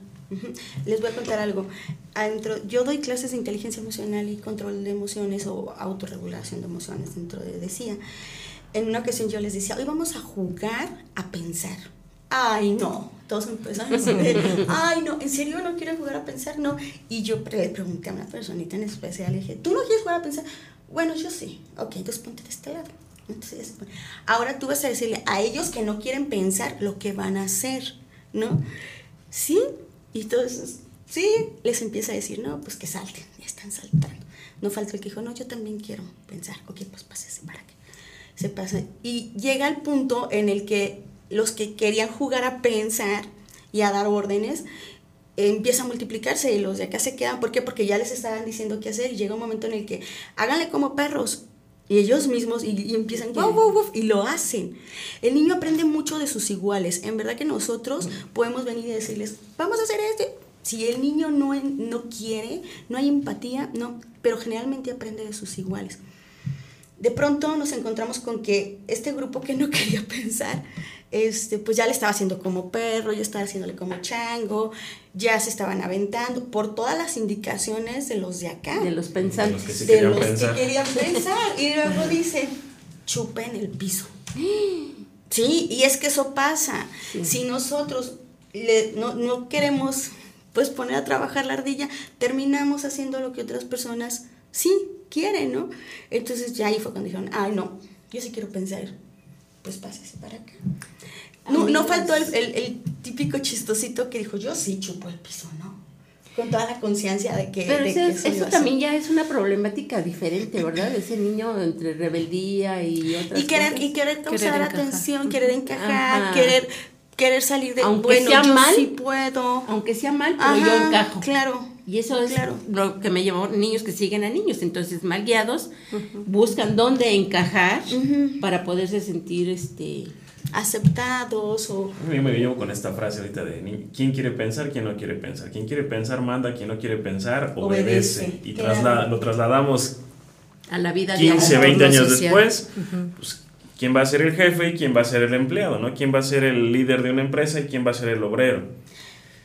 Les voy a contar algo. Adentro, yo doy clases de inteligencia emocional y control de emociones o autorregulación de emociones dentro de decía. En una ocasión yo les decía, hoy vamos a jugar a pensar. Ay, no. Todos empezaron a decir, (laughs) ay, no, ¿en serio no quieres jugar a pensar? No. Y yo le pregunté a una personita en especial, le dije, ¿tú no quieres jugar a pensar? Bueno, yo sí. Ok, entonces ponte de este lado. Entonces, ahora tú vas a decirle a ellos que no quieren pensar lo que van a hacer, ¿no? Sí, y entonces, sí, les empieza a decir, no, pues que salten, ya están saltando. No falta el que dijo, no, yo también quiero pensar. Ok, pues pásese para que se pase. Y llega el punto en el que los que querían jugar a pensar y a dar órdenes, empieza a multiplicarse y los de acá se quedan. ¿Por qué? Porque ya les estaban diciendo qué hacer y llega un momento en el que háganle como perros. Y ellos mismos y, y empiezan wow, wow, wow, y lo hacen. El niño aprende mucho de sus iguales. En verdad que nosotros mm. podemos venir y decirles, vamos a hacer esto. Si el niño no, no quiere, no hay empatía, no, pero generalmente aprende de sus iguales. De pronto nos encontramos con que este grupo que no (laughs) quería pensar, este, pues ya le estaba haciendo como perro, ya estaba haciéndole como chango, ya se estaban aventando por todas las indicaciones de los de acá. De los pensantes. De los que, sí de querían los pensar. que querían (laughs) pensar. Y luego dice, chupa en el piso. Sí, y es que eso pasa. Sí. Si nosotros le, no, no queremos pues poner a trabajar la ardilla, terminamos haciendo lo que otras personas sí quieren, ¿no? Entonces ya ahí fue cuando dijeron, ay no, yo sí quiero pensar, pues pásese para acá. No, no faltó el, el, el, típico chistosito que dijo, yo sí chupo el piso, ¿no? Con toda la conciencia de que... Pero de ese, que eso también ya es una problemática diferente, ¿verdad? Ese niño entre rebeldía y otras y querer, cosas. Y querer causar Querer encajar. atención, querer encajar, Ajá. querer querer salir de Aunque bueno, sea yo mal, sí puedo. Aunque sea mal, pero Ajá, yo encajo. Claro. Y eso es lo que me llevó niños que siguen a niños. Entonces, mal guiados, buscan dónde encajar para poderse sentir este aceptados o... Yo me llevo con esta frase ahorita de quién quiere pensar, quién no quiere pensar. Quien quiere pensar manda, quien no quiere pensar obedece. y lo trasladamos a la vida 15, 20 años después. pues, ¿Quién va a ser el jefe y quién va a ser el empleado? ¿no? ¿Quién va a ser el líder de una empresa y quién va a ser el obrero?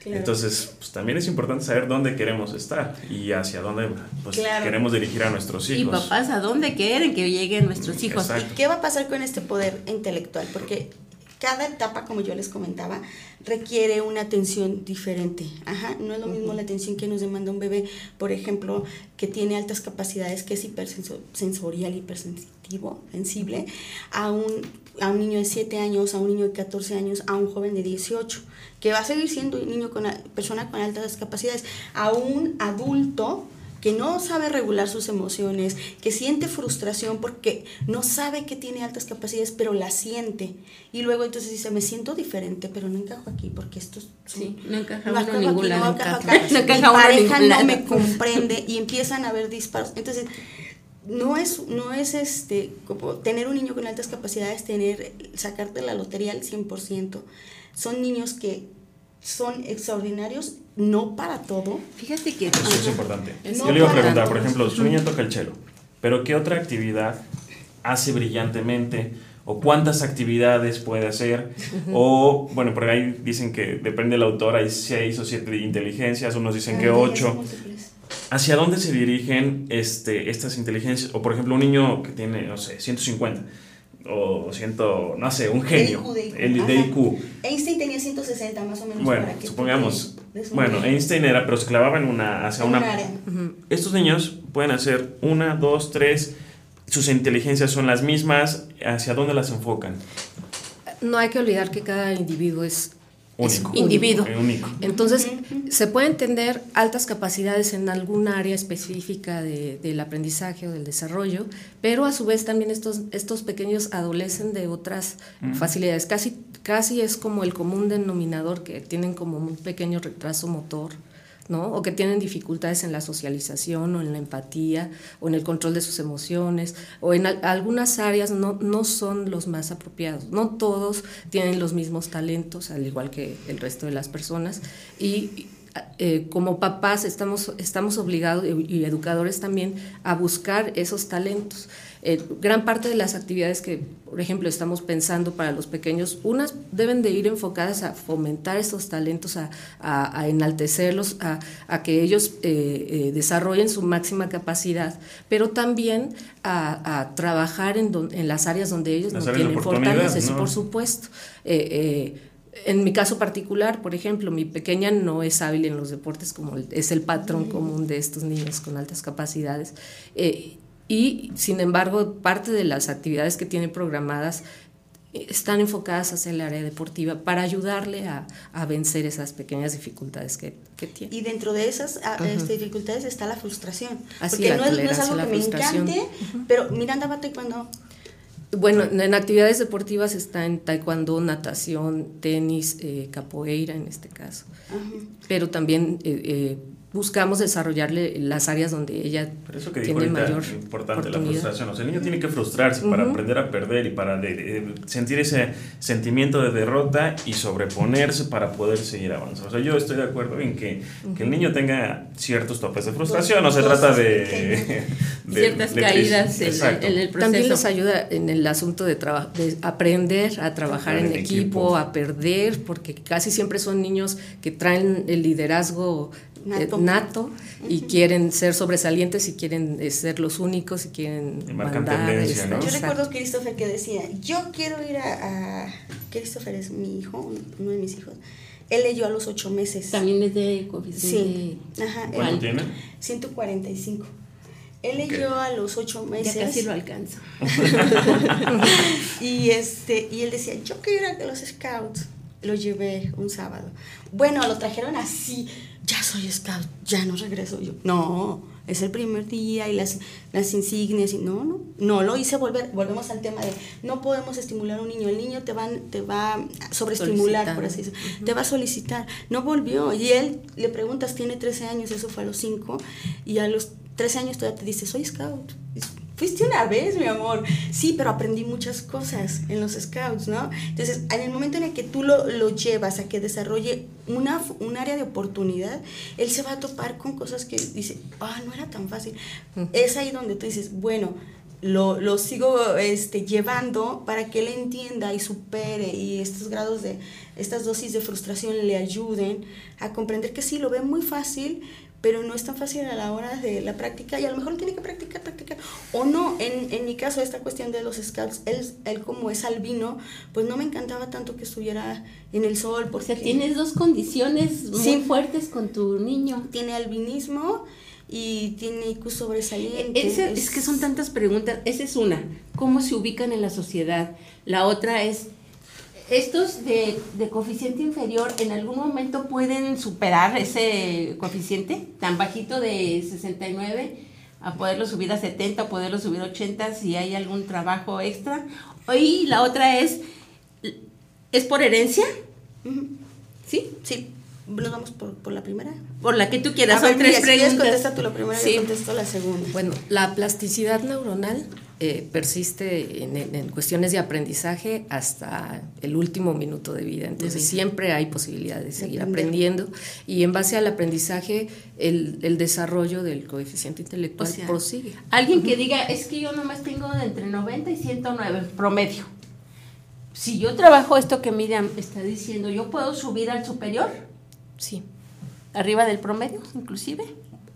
Entonces, pues, también es importante saber dónde queremos estar y hacia dónde pues, queremos dirigir a nuestros hijos. Y papás, ¿a dónde quieren que lleguen nuestros hijos? ¿Y qué va a pasar con este poder intelectual? Porque cada etapa, como yo les comentaba, requiere una atención diferente. Ajá, no es lo mismo la atención que nos demanda un bebé, por ejemplo, que tiene altas capacidades, que es hipersensorial, hipersensitivo, sensible, a un, a un niño de 7 años, a un niño de 14 años, a un joven de 18, que va a seguir siendo un niño con persona con altas capacidades, a un adulto que no sabe regular sus emociones, que siente frustración porque no sabe que tiene altas capacidades, pero la siente. Y luego entonces dice, me siento diferente, pero no encajo aquí porque esto es... Sí, no encaja no uno ningún. No encaja acá. No encaja Mi pareja no me comprende y empiezan a haber disparos. Entonces, no es, no es este, como tener un niño con altas capacidades, tener, sacarte la lotería al 100%. Son niños que son extraordinarios, no para todo. Fíjate que... Eso es importante. Yo le iba a preguntar, por ejemplo, su niña toca el cello, pero ¿qué otra actividad hace brillantemente? ¿O cuántas actividades puede hacer? O, bueno, por ahí dicen que depende del autor, hay seis o siete inteligencias, unos dicen que ocho. ¿Hacia dónde se dirigen este, estas inteligencias? O, por ejemplo, un niño que tiene, no sé, 150 o siento, no sé, un genio. El de IQ. Einstein tenía 160 más o menos. Bueno, supongamos. Bueno, Einstein era, pero se clavaba en una, hacia una... Estos niños pueden hacer una, dos, tres, sus inteligencias son las mismas, ¿hacia dónde las enfocan? No hay que olvidar que cada individuo es único. individuo. Entonces, se pueden tener altas capacidades en algún área específica de, del aprendizaje o del desarrollo, pero a su vez también estos, estos pequeños adolecen de otras facilidades. Casi, casi es como el común denominador que tienen como un pequeño retraso motor ¿no? O que tienen dificultades en la socialización o en la empatía o en el control de sus emociones o en algunas áreas no, no son los más apropiados. No todos tienen los mismos talentos, al igual que el resto de las personas. Y eh, como papás estamos, estamos obligados y educadores también a buscar esos talentos. Eh, gran parte de las actividades que, por ejemplo, estamos pensando para los pequeños, unas deben de ir enfocadas a fomentar esos talentos, a, enaltecerlos, a, que ellos eh, eh, desarrollen su máxima capacidad, pero también a, trabajar en, en, las áreas donde ellos no tienen fortalezas, por supuesto. En mi caso particular, por ejemplo, mi pequeña no es hábil en los deportes como es el patrón común de estos niños con altas capacidades. Y, sin embargo, parte de las actividades que tiene programadas están enfocadas hacia el área deportiva para ayudarle a, a vencer esas pequeñas dificultades que, que, tiene. Y dentro de esas este, dificultades está la frustración. porque no es, algo que me encante, pero Miranda va taekwondo. Bueno, en actividades deportivas está en taekwondo, natación, tenis, eh, capoeira en este caso. Pero también eh, eh, buscamos desarrollarle las áreas donde ella Por eso que tiene mayor importante la frustración. O sea, el niño tiene que frustrarse para aprender a perder y para sentir ese sentimiento de derrota y sobreponerse para poder seguir avanzando. O sea, yo estoy de acuerdo en que, que el niño tenga ciertos topes de frustración. No se trata de, ciertas caídas en, el proceso. También les ayuda en el asunto de, de aprender a trabajar en, equipo, a perder, porque casi siempre son niños que traen el liderazgo nato, y quieren ser sobresalientes y quieren eh, ser los únicos y quieren mandar. Este, yo recuerdo a Christopher que decía, yo quiero ir a, a... Christopher es mi hijo, uno de mis hijos. Él leyó a los ocho meses. También es de coeficiente. Sí. Ajá. ¿Cuánto tiene? 145. Él leyó a los ocho meses. Ya casi lo alcanza. (laughs) y, este, y él decía, yo quiero ir a los scouts. Lo llevé un sábado. Bueno, lo trajeron así ya soy scout, ya no regreso. Yo. No, es el primer día y las, las insignias y no, no, no lo hice. Volver, volvemos al tema de no podemos estimular a un niño, el niño te va, te va a sobreestimular, por así decirlo, te va a solicitar, no volvió. Y él le preguntas, tiene 13 años, eso fue a los 5 y a los 13 años todavía te dice, soy scout. Fuiste una vez, mi amor. Sí, pero aprendí muchas cosas en los scouts, ¿no? Entonces, en el momento en el que tú lo, lo llevas a que desarrolle una, un área de oportunidad, él se va a topar con cosas que dice, ah, no era tan fácil. Es ahí donde tú dices, bueno, lo, lo, sigo este, llevando para que él entienda y supere y estos grados de, estas dosis de frustración le ayuden a comprender que sí, lo ve muy fácil, pero no es tan fácil a la hora de la práctica y a lo mejor tiene que practicar, practicar. O no, en, en mi caso, esta cuestión de los scouts, él, él, como es albino, pues no me encantaba tanto que estuviera en el sol. Porque o sea, tienes dos condiciones muy sí, fuertes con tu niño. Tiene albinismo y tiene IQ sobresaliente. Ese, es, es que son tantas preguntas. Esa es una, ¿cómo se ubican en la sociedad? La otra es, estos de, de, coeficiente inferior en algún momento pueden superar ese coeficiente tan bajito de 69 a poderlo subir a 70 o poderlo subir a 80 si hay algún trabajo extra. Y la otra es, ¿es por herencia? ¿Sí? Sí. Nos vamos por, por, la primera. Por la que tú quieras. A Son ver, tres si preguntas. contesta tú la primera sí. y contesto la segunda. Bueno, la plasticidad neuronal eh, persiste en, en, cuestiones de aprendizaje hasta el último minuto de vida. Entonces, siempre hay posibilidad de seguir aprendiendo. Y en base al aprendizaje, el, el desarrollo del coeficiente intelectual o sea, prosigue. Alguien uh -huh. que diga, es que yo nomás tengo de entre 90 y 109 promedio. Si yo trabajo esto que Miriam está diciendo, ¿yo puedo subir al superior? Sí. ¿Arriba del promedio, inclusive?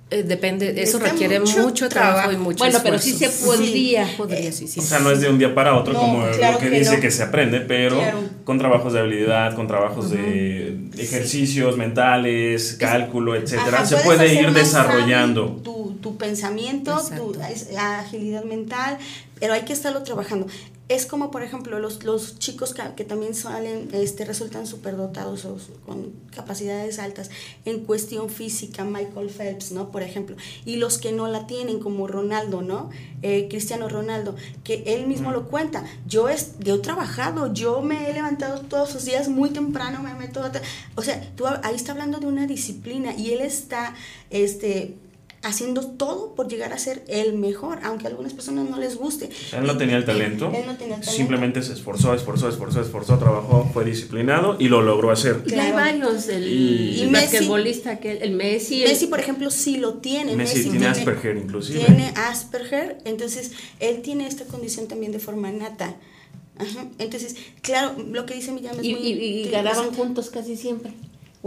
Eh, depende, eso Está requiere mucho, mucho trabajo, trabajo, y mucho Bueno, esfuerzo. pero sí se podría. Sí, podría sí, sí, o sea, no es de un día para otro no, como claro lo que, que dice no. que se aprende, pero claro. con trabajos de habilidad, con trabajos uh -huh. de ejercicios sí. mentales, cálculo, etcétera, se puede ir desarrollando. Tu, tu pensamiento, Exacto. tu agilidad mental, pero hay que estarlo trabajando. Es como, por ejemplo, los, los chicos que, que también salen, este, resultan superdotados o con capacidades altas en cuestión física, Michael Phelps, ¿no? Por ejemplo, y los que no la tienen, como Ronaldo, ¿no? Eh, Cristiano Ronaldo, que él mismo mm. lo cuenta. Yo, es, yo he trabajado, yo me he levantado todos los días muy temprano, me meto a... O sea, tú ahí está hablando de una disciplina y él está, este haciendo todo por llegar a ser el mejor, aunque a algunas personas no les guste. Él no tenía el talento. Él no tenía el talento. Simplemente se esforzó, esforzó, esforzó, esforzó, trabajó, fue disciplinado y lo logró hacer. Claro. Y hay varios, el, y, el basquetbolista, que el Messi. Messi, por ejemplo, sí lo tiene. Messi, Messi tiene, tiene Asperger inclusive. Tiene Asperger, entonces él tiene esta condición también de forma nata. Ajá. Entonces, claro, lo que dice Millán es y, muy... Y, y ganaban juntos casi siempre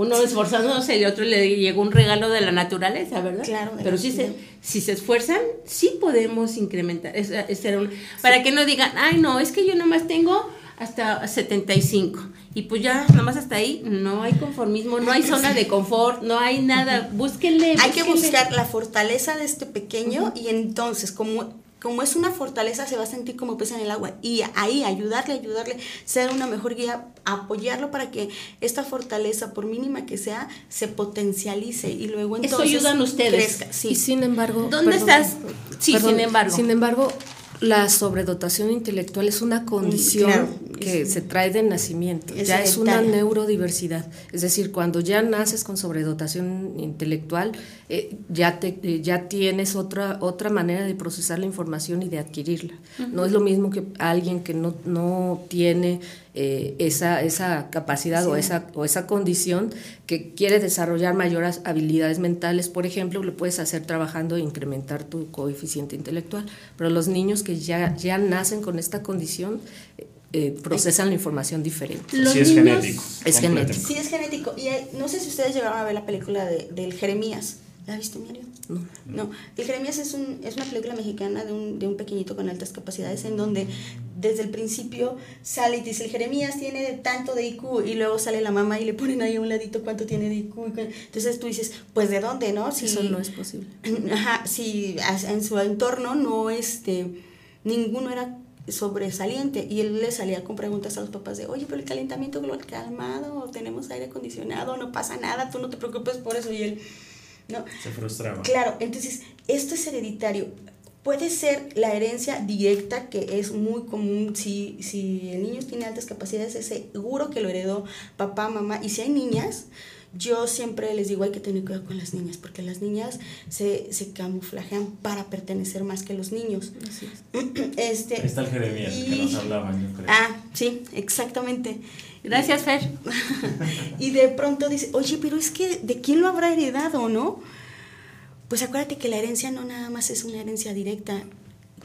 uno esforzándose y el otro le llegó un regalo de la naturaleza, ¿verdad? Claro. Pero si se, si se esfuerzan, sí podemos incrementar. Es, es un, para sí. que no digan, ay, no, es que yo nomás tengo hasta 75. Y pues ya, nomás hasta ahí, no hay conformismo, no hay zona de confort, no hay nada. Búsquenle. Hay que buscar la fortaleza de este pequeño uh -huh. y entonces, como como es una fortaleza, se va a sentir como pez en el agua. Y ahí ayudarle, ayudarle, ser una mejor guía, apoyarlo para que esta fortaleza, por mínima que sea, se potencialice y luego entonces. Eso ayudan ustedes. Crezca. Sí. Y sin embargo. ¿Dónde perdón, estás? Sí, perdón, sin embargo. Sin embargo, la sobredotación intelectual es una condición claro, que se trae de nacimiento, es ya es una neurodiversidad. Es decir, cuando ya naces con sobredotación intelectual, eh, ya, te, eh, ya tienes otra, otra manera de procesar la información y de adquirirla. Uh -huh. No es lo mismo que alguien que no, no tiene eh, esa, esa capacidad sí. o, esa, o esa condición que quiere desarrollar mayores habilidades mentales, por ejemplo, lo puedes hacer trabajando e incrementar tu coeficiente intelectual. Pero los niños que ya, ya nacen con esta condición eh, procesan la información diferente. Los sí es genético. Es genético. Sí es genético. Y eh, no sé si ustedes llegaron a ver la película de, del Jeremías. ¿La viste, Mario? No. No. El Jeremías es, un, es una película mexicana de un, de un pequeñito con altas capacidades en donde desde el principio sale y dice, el Jeremías tiene tanto de IQ y luego sale la mamá y le ponen ahí a un ladito cuánto tiene de IQ. Entonces tú dices, pues ¿de dónde, no? Si, Eso no es posible. (clears throat) Ajá, si en su entorno no, este, ninguno era sobresaliente y él le salía con preguntas a los papás de, oye, pero el calentamiento global calmado, tenemos aire acondicionado, no pasa nada, tú no te preocupes por eso y él ¿no? Se frustraba. Claro, entonces esto es hereditario. Puede ser la herencia directa, que es muy común. Si, si el niño tiene altas capacidades, es seguro que lo heredó papá, mamá. Y si hay niñas, yo siempre les digo hay que tener cuidado con las niñas, porque las niñas se, se camuflajean para pertenecer más que los niños. Así es. (clears throat) Este, Ahí está el Jeremías que nos hablaban, yo creo. Ah, sí, exactamente. Gracias, Fer. (laughs) Y de pronto dice, oye, pero es que, ¿de quién lo habrá heredado, no? Pues acuérdate que la herencia no nada más es una herencia directa.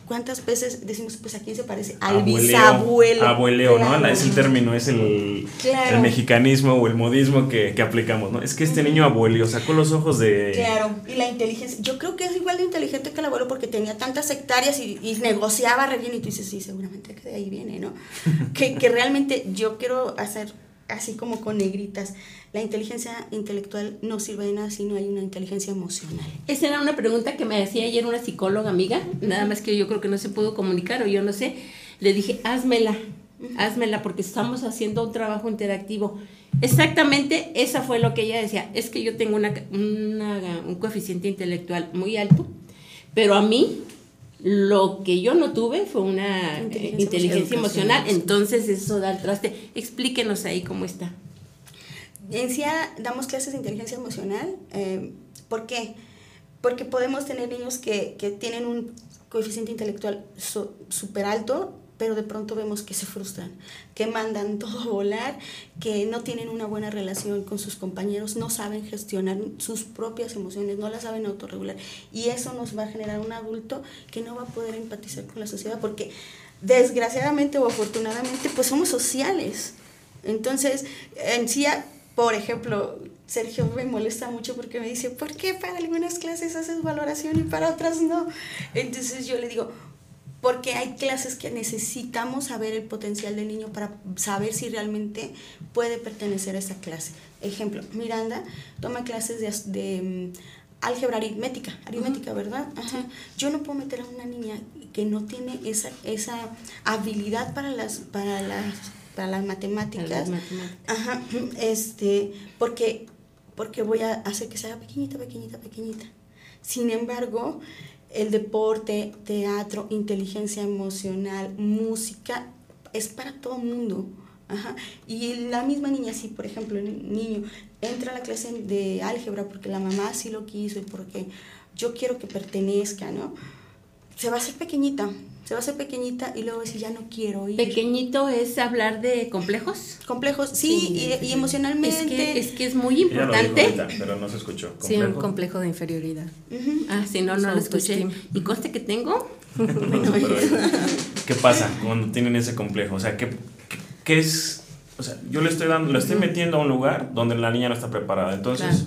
¿Cuántas veces decimos, pues a quién se parece? Al Abueleo, bisabuelo. Abueleo, ¿no? Es el término, es el, Claro. el mexicanismo o el modismo que, que aplicamos, ¿no? Es que este niño abueleo sacó los ojos de... Claro, y la inteligencia. Yo creo que es igual de inteligente que el abuelo porque tenía tantas hectáreas y, y negociaba re bien. Y tú dices, sí, seguramente que de ahí viene, ¿no? (laughs) que, que realmente yo quiero hacer así como con negritas. La inteligencia intelectual no sirve de nada si no hay una inteligencia emocional. Esa era una pregunta que me hacía ayer una psicóloga amiga, nada más que yo creo que no se pudo comunicar o yo no sé. Le dije, házmela, házmela porque estamos haciendo un trabajo interactivo. Exactamente, esa fue lo que ella decía. Es que yo tengo una, una- un coeficiente intelectual muy alto, pero a mí lo que yo no tuve fue una Inteligencia eh, inteligencia emocional. Entonces eso da al traste. Explíquenos ahí cómo está. En CIA damos clases de inteligencia emocional. eh, ¿Por qué? Porque podemos tener niños que, que tienen un coeficiente intelectual súper alto, pero de pronto vemos que se frustran, que mandan (laughs) todo a volar, que no tienen una buena relación con sus compañeros, no saben gestionar sus propias emociones, no las saben autorregular. Y eso nos va a generar un adulto que no va a poder empatizar con la sociedad, porque desgraciadamente o afortunadamente, pues somos sociales. Entonces, en sí, por ejemplo, Sergio me molesta mucho porque me dice, ¿por qué para algunas clases haces valoración y para otras no? Entonces yo le digo, porque hay clases que necesitamos saber el potencial del niño para saber si realmente puede pertenecer a esa clase. Ejemplo, Miranda toma clases de, mm, álgebra aritmética, aritmética, ¿verdad? Ajá. Yo no puedo meter a una niña que no tiene esa, esa habilidad para las, para las, para las matemáticas. Para las matemáticas. Ajá, este, porque, porque voy a hacer que se haga pequeñita, pequeñita, pequeñita. Sin embargo, el deporte, teatro, inteligencia emocional, música, es para todo mundo. Y la misma niña, si por ejemplo niño entra a la clase de álgebra porque la mamá sí lo quiso y porque yo quiero que pertenezca, ¿no? Se va a hacer pequeñita, se va a hacer pequeñita y luego dice, ya no quiero ir. Pequeñito es hablar de complejos. Complejos, sí, Sí, y, sí, y sí. emocionalmente. Es que, es que es muy Ella lo dijo importante. ahorita, pero no se escuchó. Sí, un ¿Complejo? complejo de inferioridad. Ah, si no, no lo escuché. Y conste que tengo. (laughs) No, pero, ¿Qué pasa cuando tienen ese complejo? O sea, ¿qué, qué, qué es? O sea, yo le estoy dando, le estoy metiendo a un lugar donde la niña no está preparada. Entonces, Claro.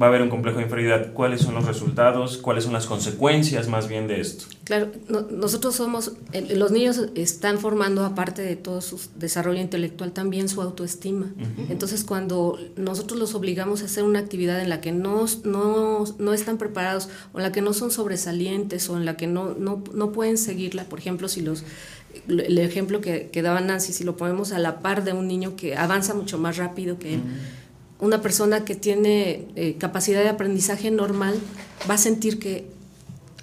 Va a haber un complejo de inferioridad. ¿Cuáles son los resultados? ¿Cuáles son las consecuencias más bien de esto? Claro, no- nosotros somos, los niños están formando, aparte de todo su desarrollo intelectual, también su autoestima. Entonces, cuando nosotros los obligamos a hacer una actividad en la que no, no, no están preparados, o en la que no son sobresalientes, o en la que no, no, no pueden seguirla, por ejemplo, si los el ejemplo que, que daba Nancy, si lo ponemos a la par de un niño que avanza mucho más rápido que él, una persona que tiene eh, capacidad de aprendizaje normal va a sentir que,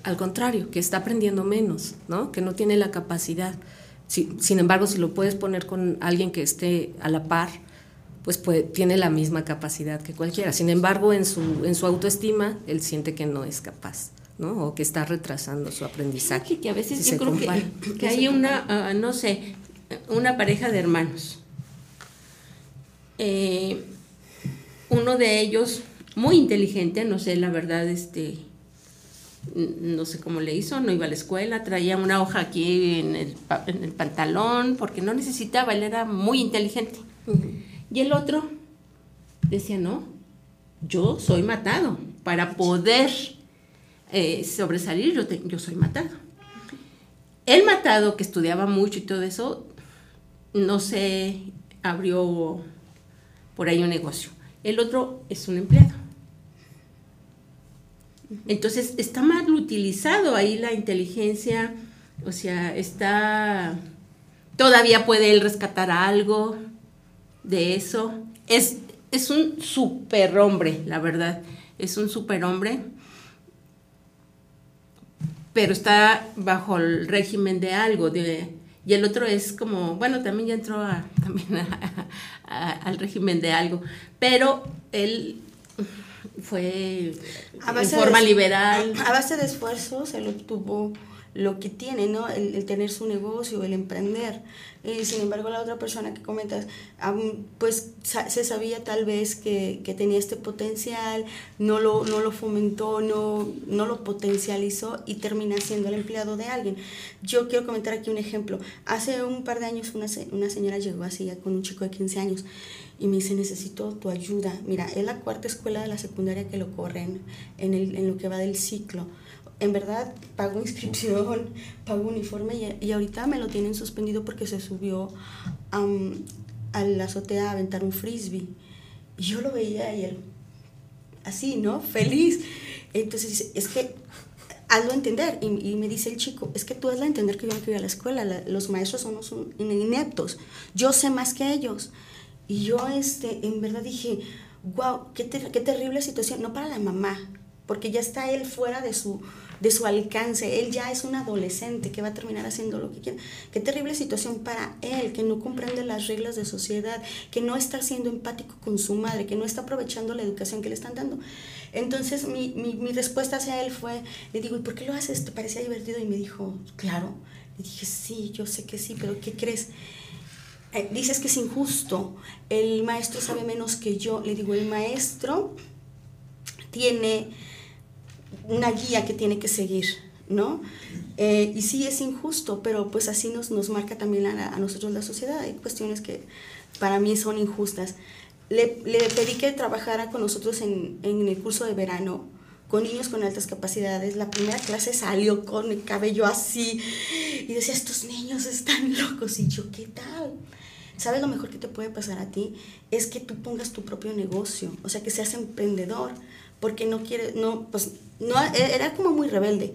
al contrario, que está aprendiendo menos, ¿no? que no tiene la capacidad. Si- sin embargo, si lo puedes poner con alguien que esté a la par, pues puede- tiene la misma capacidad que cualquiera. Sin embargo, en su, en su autoestima, él siente que no es capaz, ¿no? o que está retrasando su aprendizaje. Que a veces si yo se creo compara. que, que hay una, ah, no sé, una pareja de hermanos. Eh, uno de ellos, muy inteligente, no sé, la verdad, este, no sé cómo le hizo, no iba a la escuela, traía una hoja aquí en el, en el pantalón, porque no necesitaba, él era muy inteligente. Y el otro decía, no, yo soy matado. Para poder eh, sobresalir, yo, te- yo soy matado. El matado, que estudiaba mucho y todo eso, no se abrió por ahí un negocio. El otro es un empleado. Entonces, está mal utilizado ahí la inteligencia, o sea, está... Todavía puede él rescatar algo de eso. Es, es un super hombre, la verdad. es un superhombre, pero está bajo el régimen de algo, de, y el otro es como, bueno, también ya entró a, (laughs) también al régimen de algo, pero él fue en forma liberal. A, base de esfuerzos, él obtuvo lo que tiene, ¿no? El, tener su negocio, el emprender. Sin embargo, la otra persona que comentas, pues se sabía tal vez que, que, tenía este potencial, no lo, no lo fomentó, no, no lo potencializó y termina siendo el empleado de alguien. Yo quiero comentar aquí un ejemplo. Hace un par de años una, una señora llegó así ya con un chico de 15 años y me dice, necesito tu ayuda. Mira, es la cuarta escuela de la secundaria que lo corren en, el, en lo que va del ciclo en verdad pagó inscripción, (laughs) pagó uniforme y, ahorita me lo tienen suspendido porque se subió a la azotea a aventar un frisbee. Y yo lo veía y él, así, ¿no? Feliz. Entonces dice, es que hazlo entender. Y, me dice el chico, es que tú hazlo entender que yo no quiero ir a la escuela, los maestros somos ineptos, yo sé más que ellos. Y yo, este, en verdad dije, wow, qué, qué terrible situación, no para la mamá, porque ya está él fuera de su, de su alcance. Él ya es un adolescente que va a terminar haciendo lo que quiera. Qué terrible situación para él, que no comprende las reglas de sociedad, que no está siendo empático con su madre, que no está aprovechando la educación que le están dando. Entonces mi, mi, respuesta hacia él fue, le digo, ¿y por qué lo haces? ¿Te parecía divertido? Y me dijo, claro. Le dije, sí, yo sé que sí, pero ¿qué crees? Eh, dices que es injusto, el maestro sabe menos que yo. Le digo, el maestro tiene una guía que tiene que seguir, ¿no? Eh, y sí es injusto, pero pues así nos, nos marca también a, nosotros la sociedad. Hay cuestiones que para mí son injustas. Le, pedí que trabajara con nosotros en, en, el curso de verano con niños con altas capacidades. La primera clase salió con el cabello así y decía, estos niños están (laughs) locos. Y yo, ¿qué tal? ¿Sabes lo mejor que te puede pasar a ti? Es que tú pongas tu propio negocio, o sea, que seas emprendedor porque no quiere, no, pues no, e, era como muy rebelde.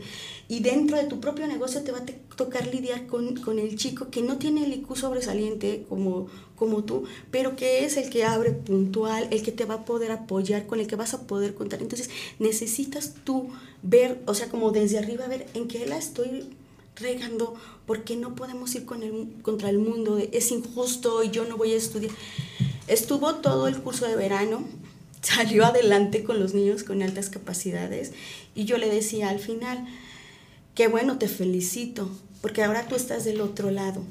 Y dentro de tu propio negocio te va a tocar lidiar con, con, el chico que no tiene el IQ sobresaliente como, como tú, pero que es el que abre puntual, el que te va a poder apoyar, con el que vas a poder contar. Entonces necesitas tú ver, o sea, como desde arriba, ver en qué la estoy regando, porque no podemos ir con el, contra el mundo, es injusto y yo no voy a estudiar. Estuvo todo el curso de verano salió adelante con los niños con altas capacidades y yo le decía al final, qué bueno, te felicito, porque ahora tú estás del otro lado.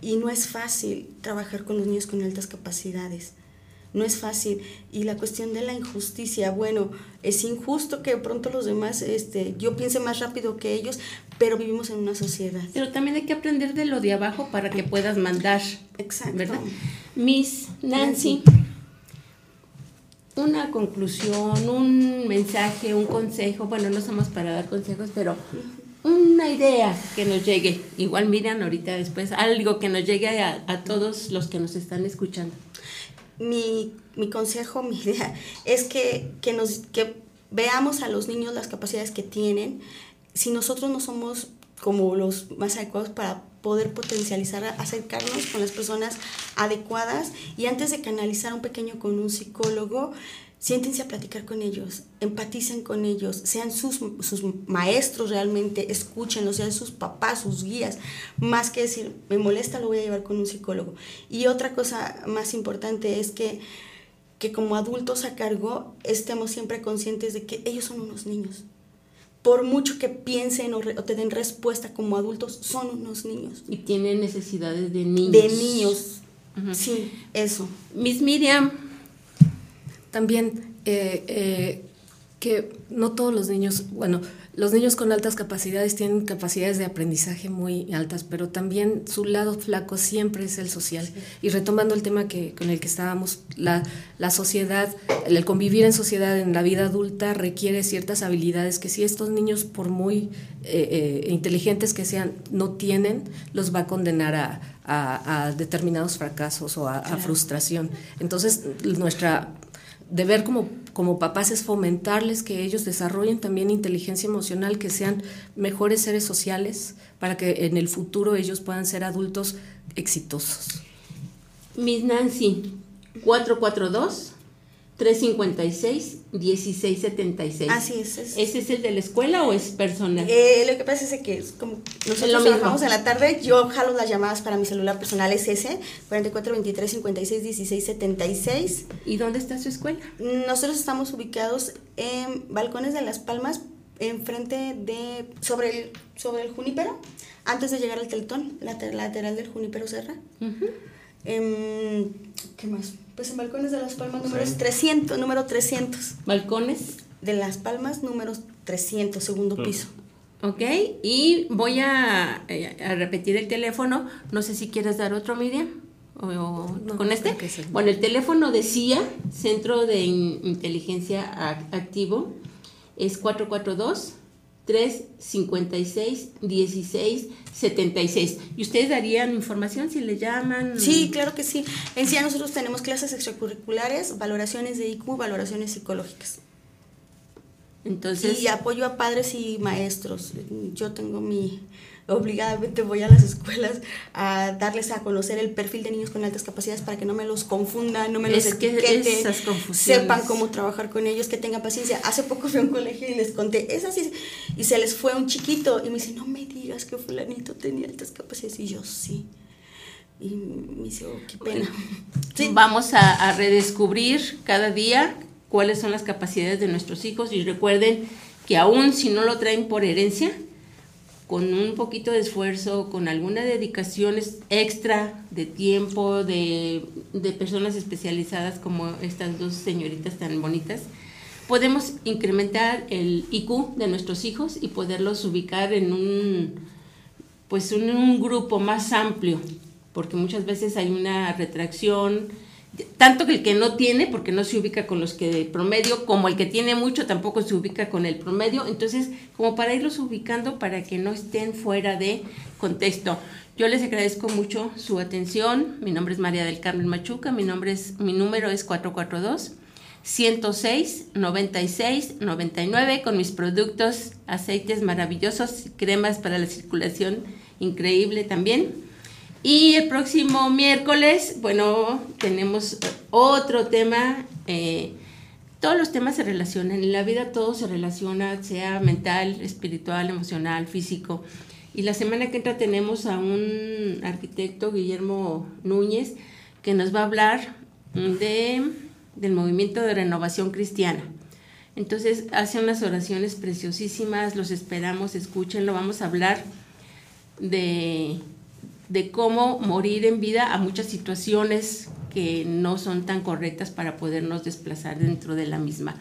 Y no es fácil trabajar con los niños con altas capacidades. No es fácil. Y la cuestión de la injusticia, bueno, es injusto que de pronto los demás, este, yo piense más rápido que ellos, pero vivimos en una sociedad. Pero también hay que aprender de lo de abajo para que puedas mandar. Exacto. ¿Verdad? Miss Nancy una conclusión, un mensaje, un consejo, bueno, no somos para dar consejos, pero una idea que nos llegue, igual miran ahorita después, algo que nos llegue a, todos los que nos están escuchando. Mi, mi consejo, (laughs) mi idea, es que, que, nos, que veamos a los niños las capacidades que tienen. Si nosotros no somos como los más adecuados para poder potencializar, acercarnos con las personas adecuadas y antes de canalizar un pequeño con un psicólogo, siéntense a platicar con ellos, empaticen con ellos, sean sus, sus maestros realmente, escúchenlos, sean sus papás, sus guías, más que decir, me molesta, lo voy a llevar con un psicólogo. Y otra cosa más importante es que, que como adultos a cargo estemos siempre conscientes de que ellos son unos niños por mucho que piensen o, te den respuesta como adultos, son unos niños. Y tienen necesidades de niños. De niños. Sí, eso. Miss Miriam. También eh, eh, que no todos los niños, bueno, los niños con altas capacidades tienen capacidades de aprendizaje muy altas, pero también su lado flaco siempre es el social. Y retomando el tema que, con el que estábamos, la, la sociedad, el convivir en sociedad en la vida adulta requiere ciertas habilidades que si estos niños, por muy eh, eh, inteligentes que sean, no tienen, los va a condenar a, a, determinados fracasos o a, a frustración. Entonces, nuestra deber como, como papás es fomentarles que ellos desarrollen también inteligencia emocional, que sean mejores seres sociales para que en el futuro ellos puedan ser adultos exitosos. Miss Nancy, 442 356-1676. Así es. es. ¿Ese es el de la escuela o es personal? Eh, lo que pasa es que es como nosotros lo trabajamos mismo. en la tarde, yo jalo las llamadas para mi celular personal, es ese, 44 23 56 16 76. ¿Y dónde está su escuela? Nosotros estamos ubicados en Balcones de Las Palmas, enfrente de, sobre el, sobre el Junípero, antes de llegar al Teletón, later- lateral del Junípero Serra. Em, ¿Qué más? Pues en Balcones de Las Palmas, números Sí. 300, número 300. Balcones. De Las Palmas, número 300, segundo piso. Ok, y voy a, eh, a repetir el teléfono. No sé si quieres dar otro, Miriam. O, o No, con este. sí. Bueno, el teléfono de CIA, Centro de In- Inteligencia Ac- Activo, es 442 356 1676. ¿Y ustedes darían información si le llaman? Sí, claro que sí. En sí, nosotros tenemos clases extracurriculares, valoraciones de IQ, valoraciones psicológicas. Entonces, y apoyo a padres y maestros. Yo tengo mi, obligadamente voy a las escuelas a darles a conocer el perfil de niños con altas capacidades para que no me los confundan, no me los Es etiqueten, sepan cómo trabajar con ellos, que tengan paciencia. Hace poco fui a un colegio y les conté, es así, y se les fue un chiquito y me dice, no me digas que fulanito tenía altas capacidades, y yo sí. Y me dice, oh, qué pena. (laughs) Sí. Vamos a, a redescubrir cada día cuáles son las capacidades de nuestros hijos y recuerden que aún si no lo traen por herencia, con un poquito de esfuerzo, con alguna dedicación extra de tiempo, de, de personas especializadas como estas dos señoritas tan bonitas, podemos incrementar el IQ de nuestros hijos y poderlos ubicar en un, pues en un grupo más amplio, porque muchas veces hay una retracción, tanto que el que no tiene, porque no se ubica con los que de promedio, como el que tiene mucho tampoco se ubica con el promedio, entonces como para irlos ubicando para que no estén fuera de contexto. Yo les agradezco mucho su atención. Mi nombre es María del Carmen Machuca, mi nombre es mi número es 442 106 96 99 con mis productos, aceites maravillosos, cremas para la circulación increíble también. Y el próximo miércoles, bueno, tenemos otro tema. eh, todos los temas se relacionan, en la vida todo se relaciona, sea mental, espiritual, emocional, físico. Y la semana que entra tenemos a un arquitecto, Guillermo Núñez, que nos va a hablar de, del movimiento de renovación cristiana. Entonces hace unas oraciones preciosísimas, los esperamos, escúchenlo, vamos a hablar de, de cómo morir en vida a muchas situaciones que no son tan correctas para podernos desplazar dentro de la misma.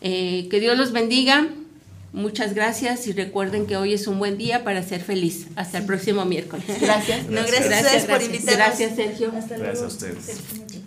Eh, que Dios los bendiga, muchas gracias y recuerden que hoy es un buen día para ser feliz. Hasta el próximo miércoles. Gracias. No, gracias a ustedes por invitarnos. Gracias, Sergio. Hasta Gracias a luego. ustedes.